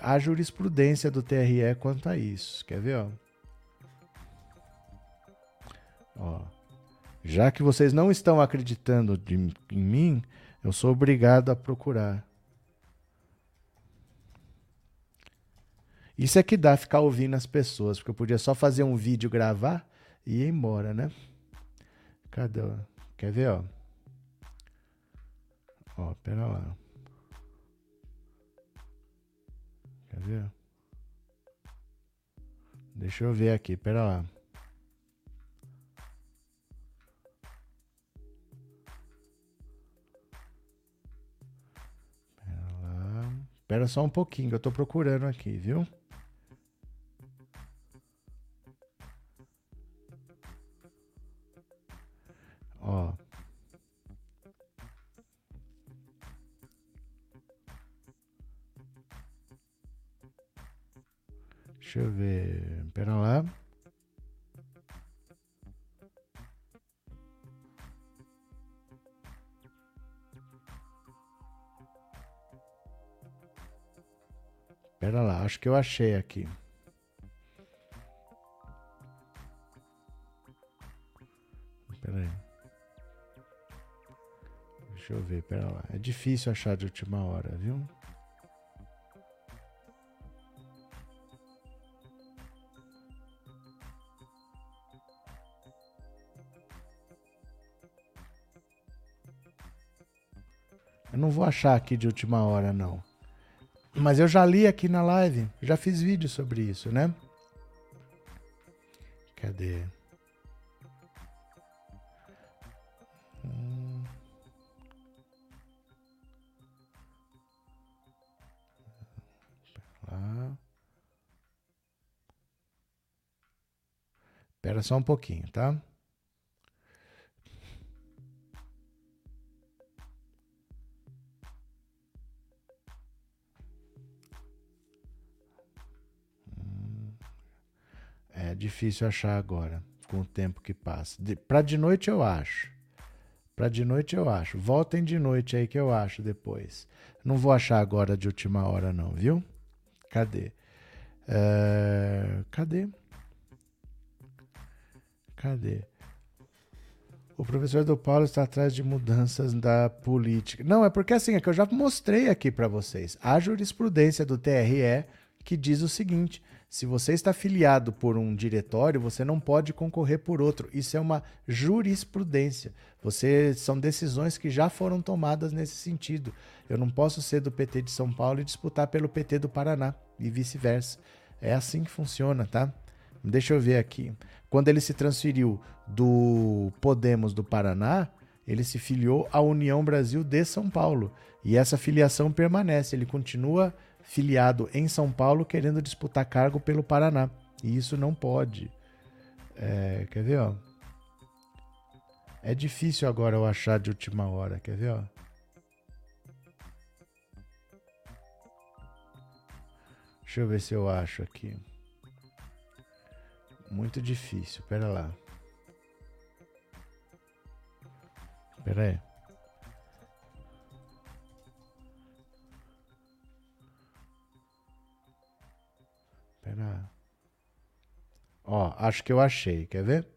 [SPEAKER 1] A jurisprudência do TRE quanto a isso, quer ver? Ó. Já que vocês não estão acreditando de, em mim, eu sou obrigado a procurar. Isso é que dá ficar ouvindo as pessoas, porque eu podia só fazer um vídeo, gravar e ir embora, né? Cadê? Quer ver, ó? Ó, pera lá. Quer ver? Deixa eu ver aqui, pera lá. Lá. Pera só um pouquinho, eu tô procurando aqui, viu? Ó. Deixa eu ver. Pera lá. Pera lá, acho que eu achei aqui. Pera aí. Deixa eu ver, pera lá. É difícil achar de última hora, viu? Eu não vou achar aqui de última hora, não. Mas eu já li aqui na live, já fiz vídeo sobre isso, né? Cadê? Hum. Lá. Espera só um pouquinho, tá? Difícil achar agora, com o tempo que passa. Pra de noite eu acho. Pra de noite eu acho. Voltem de noite aí que eu acho depois. Não vou achar agora de última hora, não, viu? Cadê? É, cadê? Cadê? O professor do Paulo está atrás de mudanças da política. Não, é porque assim, é que eu já mostrei aqui para vocês. A jurisprudência do TRE que diz o seguinte: se você está filiado por um diretório, você não pode concorrer por outro. Isso é uma jurisprudência. Você são decisões que já foram tomadas nesse sentido. Eu não posso ser do PT de São Paulo e disputar pelo PT do Paraná e vice-versa. É assim que funciona, tá? Deixa eu ver aqui. Quando ele se transferiu do Podemos do Paraná, ele se filiou à União Brasil de São Paulo. E essa filiação permanece. Ele continua filiado em São Paulo querendo disputar cargo pelo Paraná. E isso não pode. É, quer ver, ó? É difícil agora eu achar de última hora, quer ver, ó? Deixa eu ver se eu acho aqui. Muito difícil, pera lá. Pera aí. Pera. Ó, acho que eu achei. Quer ver?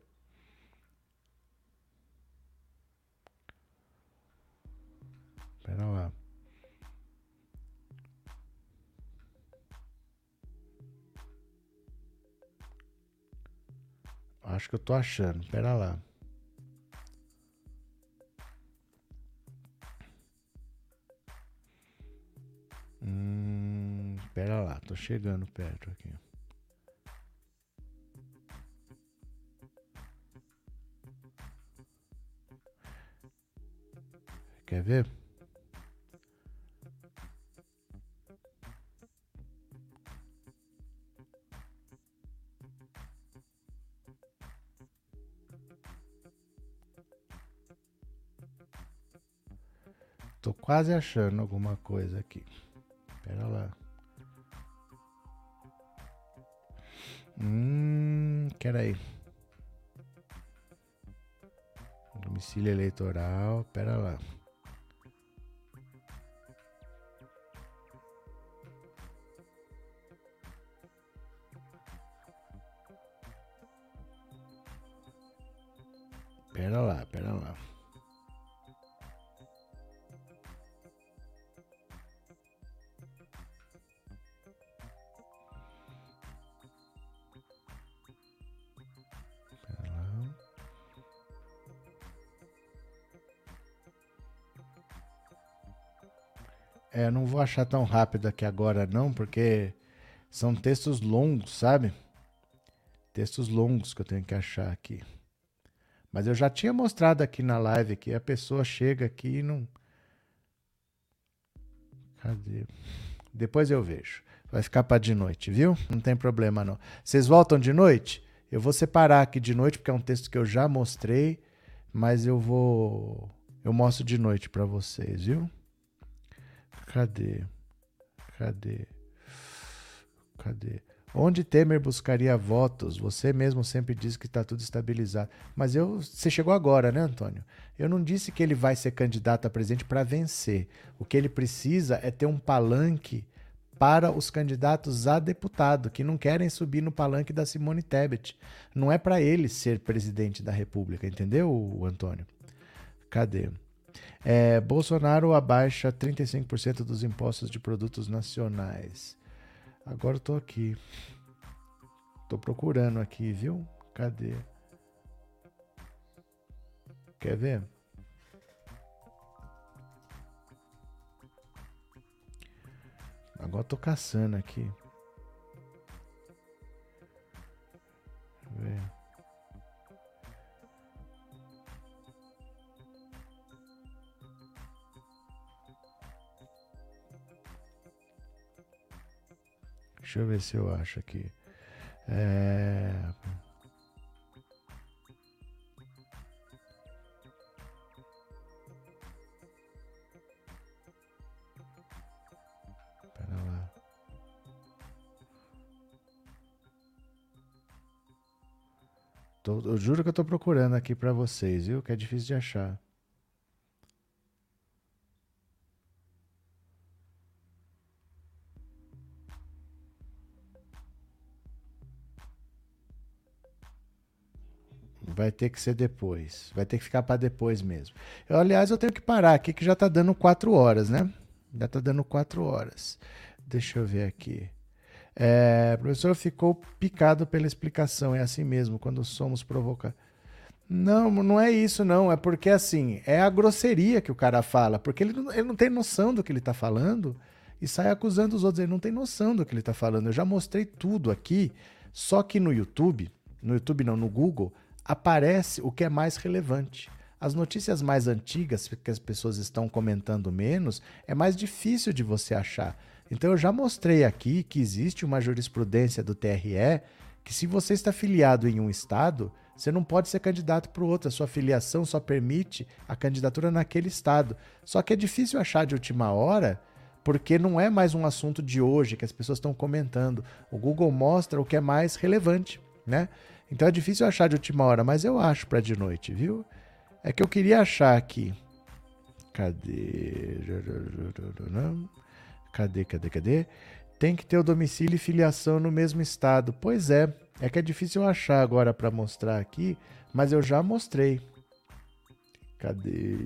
[SPEAKER 1] Pera lá. Acho que eu tô achando. Pera lá. Hum, pera lá, tô chegando perto aqui. Quer ver? Tô quase achando alguma coisa aqui. Pera lá. Hum, quer aí. Domicílio eleitoral, pera lá. Pera lá, pera lá. É, não vou achar tão rápido aqui agora não, porque são textos longos, sabe? Textos longos que eu tenho que achar aqui. Mas eu já tinha mostrado aqui na live que a pessoa chega aqui e não. Cadê? Depois eu vejo. Vai ficar para de noite, viu? Não tem problema não. Vocês voltam de noite? Eu vou separar aqui de noite porque é um texto que eu já mostrei, mas eu vou eu mostro de noite para vocês, viu? Cadê? Cadê? Cadê? Onde Temer buscaria votos? Você mesmo sempre diz que está tudo estabilizado. Mas eu, você chegou agora, né, Antônio? Eu não disse que ele vai ser candidato a presidente para vencer. O que ele precisa é ter um palanque para os candidatos a deputado que não querem subir no palanque da Simone Tebet. Não é para ele ser presidente da República, entendeu, Antônio? Cadê? É, Bolsonaro abaixa 35% dos impostos de produtos nacionais. Agora eu tô aqui. Tô procurando aqui, viu? Cadê? Quer ver? Agora tô caçando aqui. Ver. Deixa eu ver se eu acho aqui. É... Pera lá. Tô, eu juro que eu tô procurando aqui para vocês, viu? Que é difícil de achar. Vai ter que ser depois. Vai ter que ficar para depois mesmo. Eu, aliás, eu tenho que parar aqui que já está dando quatro horas, né? Já está dando quatro horas. Deixa eu ver aqui. É, professor ficou picado pela explicação. É assim mesmo, quando somos provocados. Não, não é isso, não. É porque, assim, é a grosseria que o cara fala. Porque ele, ele não tem noção do que ele está falando e sai acusando os outros. Ele não tem noção do que ele está falando. Eu já mostrei tudo aqui, só que no YouTube, no YouTube não, no Google, aparece o que é mais relevante. As notícias mais antigas, que as pessoas estão comentando menos, é mais difícil de você achar. Então eu já mostrei aqui que existe uma jurisprudência do TRE que se você está filiado em um estado, você não pode ser candidato para o outro. A sua filiação só permite a candidatura naquele estado. Só que é difícil achar de última hora, porque não é mais um assunto de hoje que as pessoas estão comentando. O Google mostra o que é mais relevante, né? Então é difícil achar de última hora, mas eu acho para de noite, viu? É que eu queria achar aqui. Cadê? Cadê, cadê, cadê? Tem que ter o domicílio e filiação no mesmo estado. Pois é, é que é difícil achar agora para mostrar aqui, mas eu já mostrei. Cadê?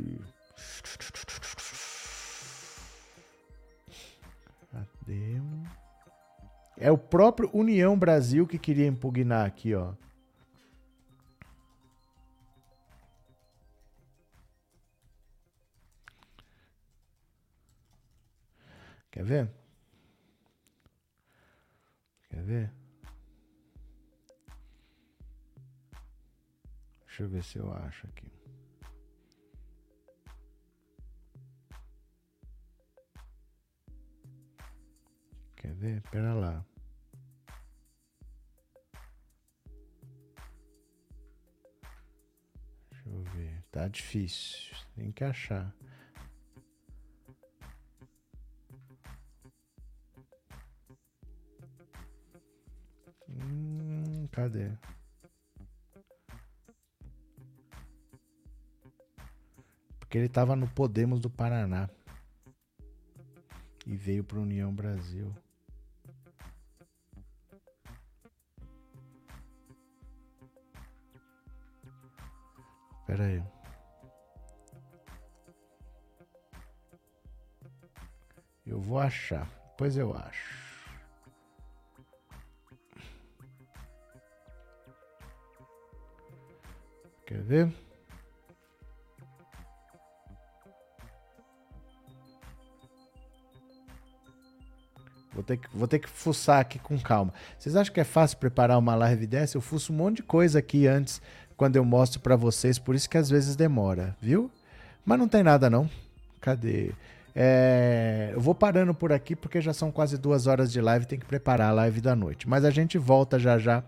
[SPEAKER 1] Cadê? É o próprio União Brasil que queria impugnar aqui, ó. Quer ver? Quer ver? Deixa eu ver se eu acho aqui. Quer ver? Pera lá. Deixa eu ver. Tá difícil. Tem que achar. Hum, cadê? Porque ele estava no Podemos do Paraná e veio para União Brasil. Espera aí. Eu vou achar. Pois eu acho. Quer ver? Vou ter, que, vou ter que fuçar aqui com calma. Vocês acham que é fácil preparar uma live dessa? Eu fuço um monte de coisa aqui antes, quando eu mostro para vocês, por isso que às vezes demora, viu? Mas não tem nada não. Cadê? É, eu vou parando por aqui porque já são quase duas horas de live, tem que preparar a live da noite. Mas a gente volta já já.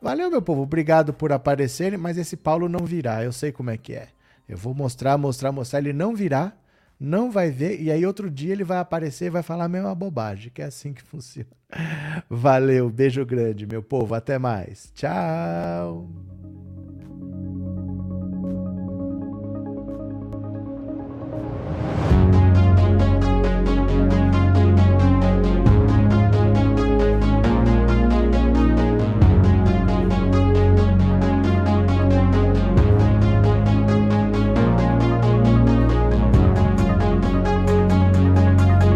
[SPEAKER 1] Valeu, meu povo, obrigado por aparecerem, mas esse Paulo não virá, eu sei como é que é. Eu vou mostrar, mostrar, mostrar, ele não virá, não vai ver, e aí outro dia ele vai aparecer e vai falar a mesma bobagem, que é assim que funciona. Valeu, beijo grande, meu povo, até mais. Tchau!